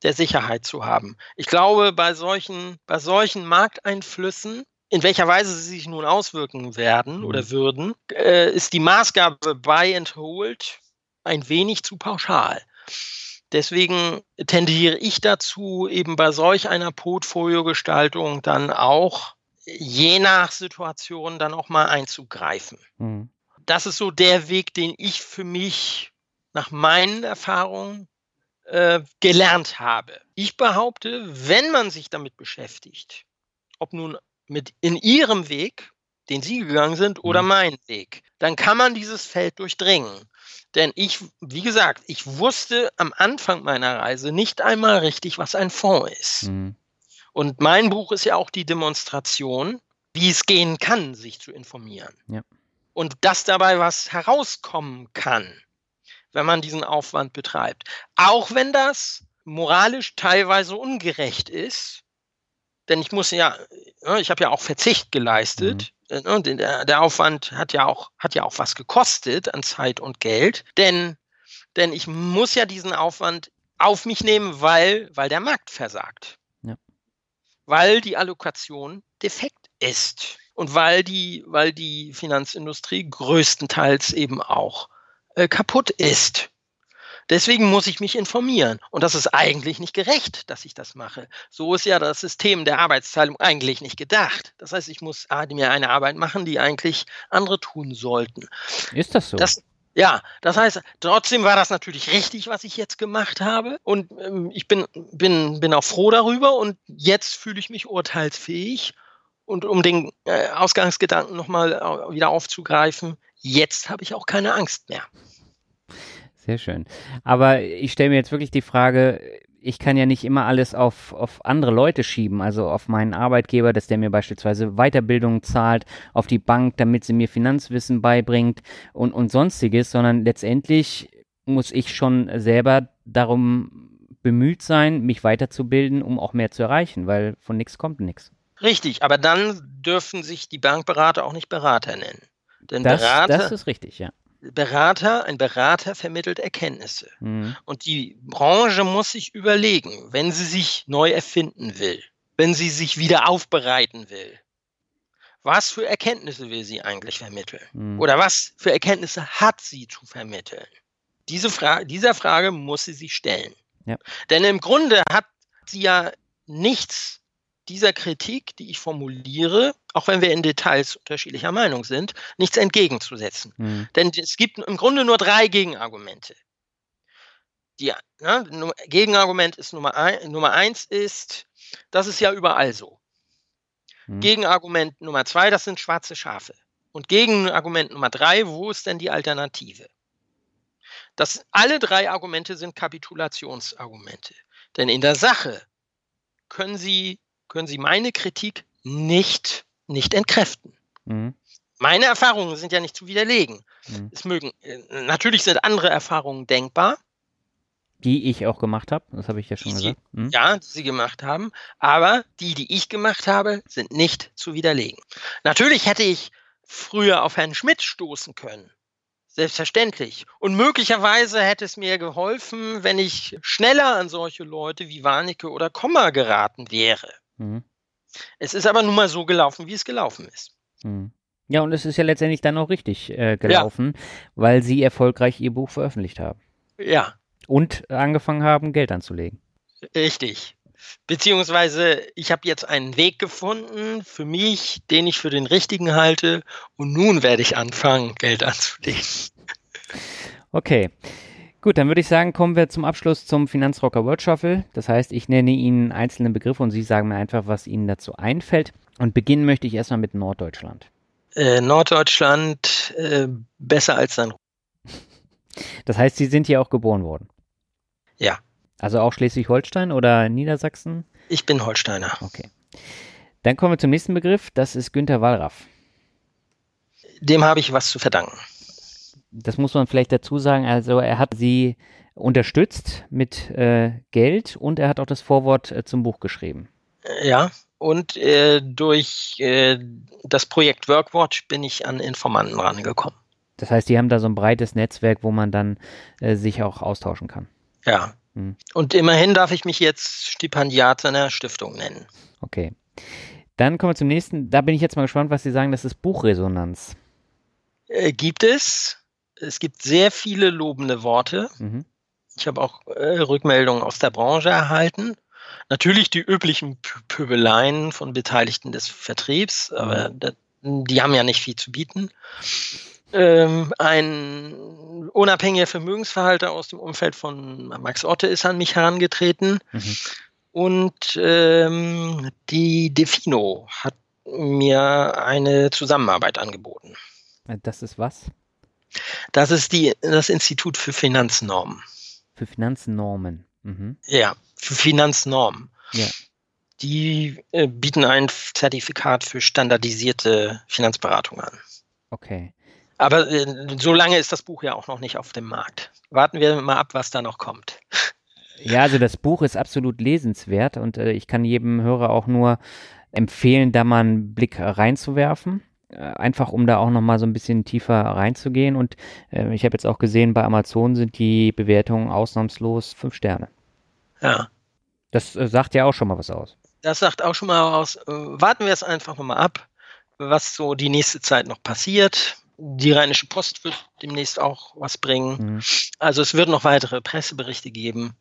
der Sicherheit zu haben. Ich glaube, bei solchen, bei solchen Markteinflüssen in welcher Weise sie sich nun auswirken werden oder mhm. würden, äh, ist die Maßgabe Buy and Hold ein wenig zu pauschal. Deswegen tendiere ich dazu, eben bei solch einer Portfoliogestaltung dann auch je nach Situation dann auch mal einzugreifen. Mhm. Das ist so der Weg, den ich für mich nach meinen Erfahrungen äh, gelernt habe. Ich behaupte, wenn man sich damit beschäftigt, ob nun mit in ihrem Weg, den sie gegangen sind, oder mhm. meinen Weg, dann kann man dieses Feld durchdringen. Denn ich, wie gesagt, ich wusste am Anfang meiner Reise nicht einmal richtig, was ein Fonds ist. Mhm. Und mein Buch ist ja auch die Demonstration, wie es gehen kann, sich zu informieren. Ja. Und dass dabei was herauskommen kann, wenn man diesen Aufwand betreibt. Auch wenn das moralisch teilweise ungerecht ist, denn ich muss ja, ne, ich habe ja auch Verzicht geleistet. Mhm. Äh, ne, der, der, Aufwand hat ja auch, hat ja auch was gekostet an Zeit und Geld. Denn, denn ich muss ja diesen Aufwand auf mich nehmen, weil, weil der Markt versagt. Ja. Weil die Allokation defekt ist. Und weil die, weil die Finanzindustrie größtenteils eben auch äh, kaputt ist. Deswegen muss ich mich informieren. Und das ist eigentlich nicht gerecht, dass ich das mache. So ist ja das System der Arbeitsteilung eigentlich nicht gedacht. Das heißt, ich muss mir eine Arbeit machen, die eigentlich andere tun sollten. Ist das so? Das, ja, das heißt, trotzdem war das natürlich richtig, was ich jetzt gemacht habe. Und ähm, ich bin, bin, bin auch froh darüber. Und jetzt fühle ich mich urteilsfähig. Und um den äh, Ausgangsgedanken nochmal äh, wieder aufzugreifen, jetzt habe ich auch keine Angst mehr. Sehr schön. Aber ich stelle mir jetzt wirklich die Frage, ich kann ja nicht immer alles auf, auf andere Leute schieben, also auf meinen Arbeitgeber, dass der mir beispielsweise Weiterbildung zahlt, auf die Bank, damit sie mir Finanzwissen beibringt und, und sonstiges, sondern letztendlich muss ich schon selber darum bemüht sein, mich weiterzubilden, um auch mehr zu erreichen, weil von nichts kommt nichts. Richtig, aber dann dürfen sich die Bankberater auch nicht Berater nennen. Denn das, Berater, das ist richtig, ja. Berater, ein Berater vermittelt Erkenntnisse. Mhm. Und die Branche muss sich überlegen, wenn sie sich neu erfinden will, wenn sie sich wieder aufbereiten will, was für Erkenntnisse will sie eigentlich vermitteln? Mhm. Oder was für Erkenntnisse hat sie zu vermitteln? Diese Fra dieser Frage muss sie sich stellen. Ja. Denn im Grunde hat sie ja nichts dieser Kritik, die ich formuliere, auch wenn wir in Details unterschiedlicher Meinung sind, nichts entgegenzusetzen. Mhm. Denn es gibt im Grunde nur drei Gegenargumente. Die, ne, Gegenargument ist Nummer, ein, Nummer eins ist, das ist ja überall so. Mhm. Gegenargument Nummer zwei, das sind schwarze Schafe. Und Gegenargument Nummer drei, wo ist denn die Alternative? Das, alle drei Argumente sind Kapitulationsargumente. Denn in der Sache können Sie, können Sie meine Kritik nicht, nicht entkräften. Mhm. Meine Erfahrungen sind ja nicht zu widerlegen. Mhm. Es mögen, äh, natürlich sind andere Erfahrungen denkbar. Die ich auch gemacht habe, das habe ich ja schon die gesagt. Mhm. Ja, die Sie gemacht haben. Aber die, die ich gemacht habe, sind nicht zu widerlegen. Natürlich hätte ich früher auf Herrn Schmidt stoßen können. Selbstverständlich. Und möglicherweise hätte es mir geholfen, wenn ich schneller an solche Leute wie Warnecke oder Komma geraten wäre. Mhm. Es ist aber nun mal so gelaufen, wie es gelaufen ist. Mhm. Ja, und es ist ja letztendlich dann auch richtig äh, gelaufen, ja. weil sie erfolgreich ihr Buch veröffentlicht haben. Ja. Und angefangen haben, Geld anzulegen. Richtig. Beziehungsweise ich habe jetzt einen Weg gefunden für mich, den ich für den richtigen halte und nun werde ich anfangen, Geld anzulegen. Okay. Gut, dann würde ich sagen, kommen wir zum Abschluss zum Finanzrocker World Shuffle. Das heißt, ich nenne Ihnen einzelne Begriffe und Sie sagen mir einfach, was Ihnen dazu einfällt. Und beginnen möchte ich erstmal mit Norddeutschland. Äh, Norddeutschland äh, besser als sein. [laughs] Das heißt, Sie sind hier auch geboren worden? Ja. Also auch Schleswig-Holstein oder Niedersachsen? Ich bin Holsteiner. Okay. Dann kommen wir zum nächsten Begriff. Das ist Günter Wallraff. Dem habe ich was zu verdanken. Das muss man vielleicht dazu sagen. Also er hat sie unterstützt mit äh, Geld und er hat auch das Vorwort äh, zum Buch geschrieben. Ja, und äh, durch äh, das Projekt Workwatch bin ich an Informanten rangekommen. Das heißt, die haben da so ein breites Netzwerk, wo man dann äh, sich auch austauschen kann. Ja, hm. Und immerhin darf ich mich jetzt Stipendiat einer Stiftung nennen. Okay. Dann kommen wir zum nächsten. Da bin ich jetzt mal gespannt, was Sie sagen. Das ist Buchresonanz. Äh, gibt es. Es gibt sehr viele lobende Worte. Mhm. Ich habe auch äh, Rückmeldungen aus der Branche erhalten. Natürlich die üblichen Pöbeleien von Beteiligten des Vertriebs, aber mhm. die haben ja nicht viel zu bieten ähm, ein unabhängiger Vermögensverhalter aus dem Umfeld von Max Otte ist an mich herangetreten. Mhm. Und ähm, die Defino hat mir eine Zusammenarbeit angeboten. Das ist was? Das ist die, das Institut für Finanznormen. Für Finanznormen. Mhm. Ja, für Finanznormen. Ja. Die äh, bieten ein Zertifikat für standardisierte Finanzberatung an. Okay. Aber äh, so lange ist das Buch ja auch noch nicht auf dem Markt. Warten wir mal ab, was da noch kommt. [laughs] Ja, also das Buch ist absolut lesenswert und äh, ich kann jedem Hörer auch nur empfehlen, da mal einen Blick reinzuwerfen. Äh, einfach um da auch nochmal so ein bisschen tiefer reinzugehen. Und äh, ich habe jetzt auch gesehen, bei Amazon sind die Bewertungen ausnahmslos fünf Sterne. Ja. Das äh, sagt ja auch schon mal was aus. Das sagt auch schon mal aus. Äh, warten wir es einfach nochmal ab, was so die nächste Zeit noch passiert die Rheinische Post wird demnächst auch was bringen. Mhm. Also es wird noch weitere Presseberichte geben.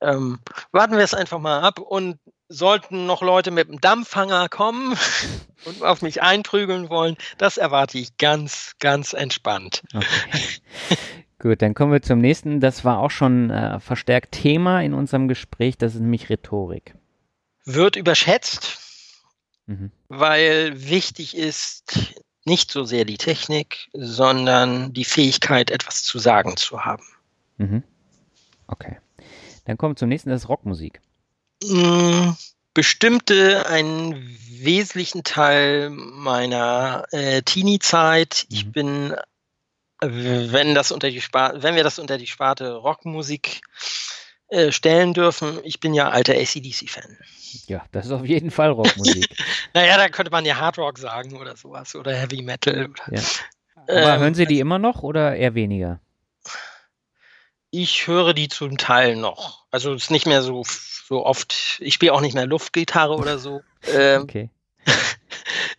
Ähm, warten wir es einfach mal ab und sollten noch Leute mit dem Dampfhanger kommen [laughs] und auf mich einprügeln wollen, das erwarte ich ganz, ganz entspannt. Okay. [laughs] Gut, dann kommen wir zum nächsten. Das war auch schon äh, verstärkt Thema in unserem Gespräch, das ist nämlich Rhetorik. Wird überschätzt, mhm. weil wichtig ist, nicht so sehr die Technik, sondern die Fähigkeit, etwas zu sagen zu haben. Mhm. Okay. Dann kommen wir zum nächsten, das ist Rockmusik. Mm, bestimmte einen wesentlichen Teil meiner äh, Teenie-Zeit. Ich mhm. bin, wenn das unter die Sparte, wenn wir das unter die Sparte Rockmusik äh, stellen dürfen, ich bin ja alter ACDC-Fan. Ja, das ist auf jeden Fall Rockmusik. [laughs] naja, da könnte man ja Hard Rock sagen oder sowas oder Heavy Metal. Oder, ja. Aber ähm, hören Sie die immer noch oder eher weniger? Ich höre die zum Teil noch. Also es ist nicht mehr so, so oft. Ich spiele auch nicht mehr Luftgitarre oder so. [laughs] Ähm, okay. [laughs]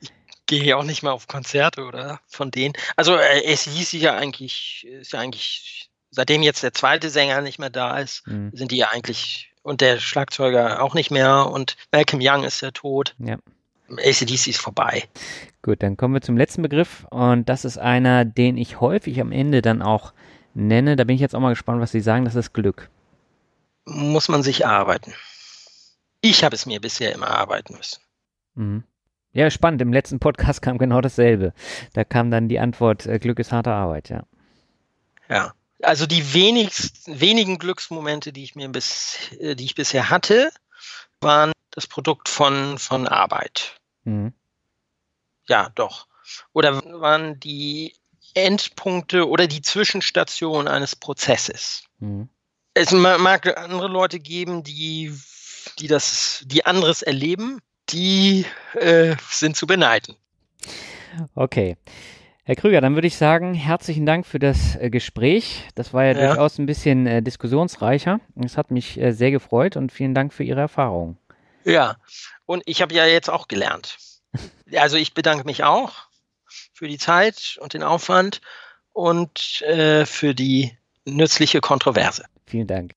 ich gehe auch nicht mehr auf Konzerte oder von denen. Also äh, es hieß ja eigentlich, ist ja eigentlich seitdem jetzt der zweite Sänger nicht mehr da ist, mhm. sind die ja eigentlich und der Schlagzeuger auch nicht mehr und Malcolm Young ist ja tot. Ja. ACDC ist vorbei. Gut, dann kommen wir zum letzten Begriff und das ist einer, den ich häufig am Ende dann auch nenne. Da bin ich jetzt auch mal gespannt, was Sie sagen. Das ist Glück. Muss man sich arbeiten. Ich habe es mir bisher immer arbeiten müssen. Mhm. Ja, spannend. Im letzten Podcast kam genau dasselbe. Da kam dann die Antwort, äh, Glück ist harte Arbeit, ja. Ja. Also die wenigsten, wenigen Glücksmomente, die ich mir bis, äh, die ich bisher hatte, waren das Produkt von, von Arbeit. Mhm. Ja, doch. Oder waren die Endpunkte oder die Zwischenstation eines Prozesses. Mhm. Es mag andere Leute geben, die, die das, die anderes erleben, die äh, sind zu beneiden. Okay. Herr Krüger, dann würde ich sagen, herzlichen Dank für das äh, Gespräch. Das war ja, ja, durchaus ein bisschen äh, diskussionsreicher. Es hat mich äh, sehr gefreut und vielen Dank für Ihre Erfahrungen. Ja, und ich habe ja jetzt auch gelernt. [laughs] Also ich bedanke mich auch für die Zeit und den Aufwand und äh, für die nützliche Kontroverse. Vielen Dank.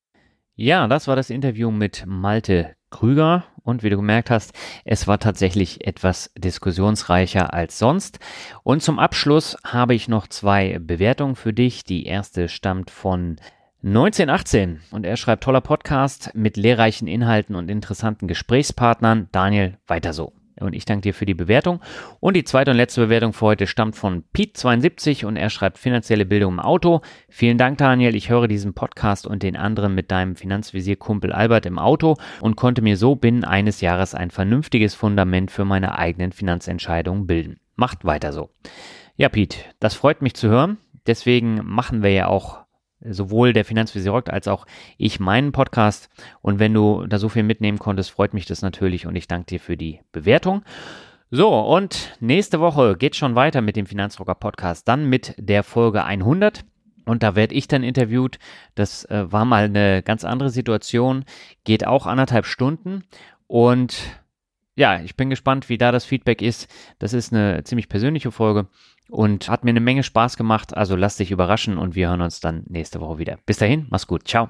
Ja, das war das Interview mit Malte Krüger. Und wie du gemerkt hast, es war tatsächlich etwas diskussionsreicher als sonst. Und zum Abschluss habe ich noch zwei Bewertungen für dich. Die erste stammt von 1918 und er schreibt toller Podcast mit lehrreichen Inhalten und interessanten Gesprächspartnern. Daniel, weiter so. Und ich danke dir für die Bewertung. Und die zweite und letzte Bewertung für heute stammt von Pete72 und er schreibt finanzielle Bildung im Auto. Vielen Dank, Daniel. Ich höre diesen Podcast und den anderen mit deinem Finanzvisier-Kumpel Albert im Auto und konnte mir so binnen eines Jahres ein vernünftiges Fundament für meine eigenen Finanzentscheidungen bilden. Macht weiter so. Ja, Pete, das freut mich zu hören. Deswegen machen wir ja auch sowohl der Finanzvisier als auch ich meinen Podcast. Und wenn du da so viel mitnehmen konntest, freut mich das natürlich und ich danke dir für die Bewertung. So, und nächste Woche geht schon weiter mit dem Finanzrocker Podcast, dann mit der Folge 100. Und da werde ich dann interviewt. Das äh, war mal eine ganz andere Situation, geht auch anderthalb Stunden. Und ja, ich bin gespannt, wie da das Feedback ist. Das ist eine ziemlich persönliche Folge und hat mir eine Menge Spaß gemacht. Also lass dich überraschen und wir hören uns dann nächste Woche wieder. Bis dahin, mach's gut. Ciao.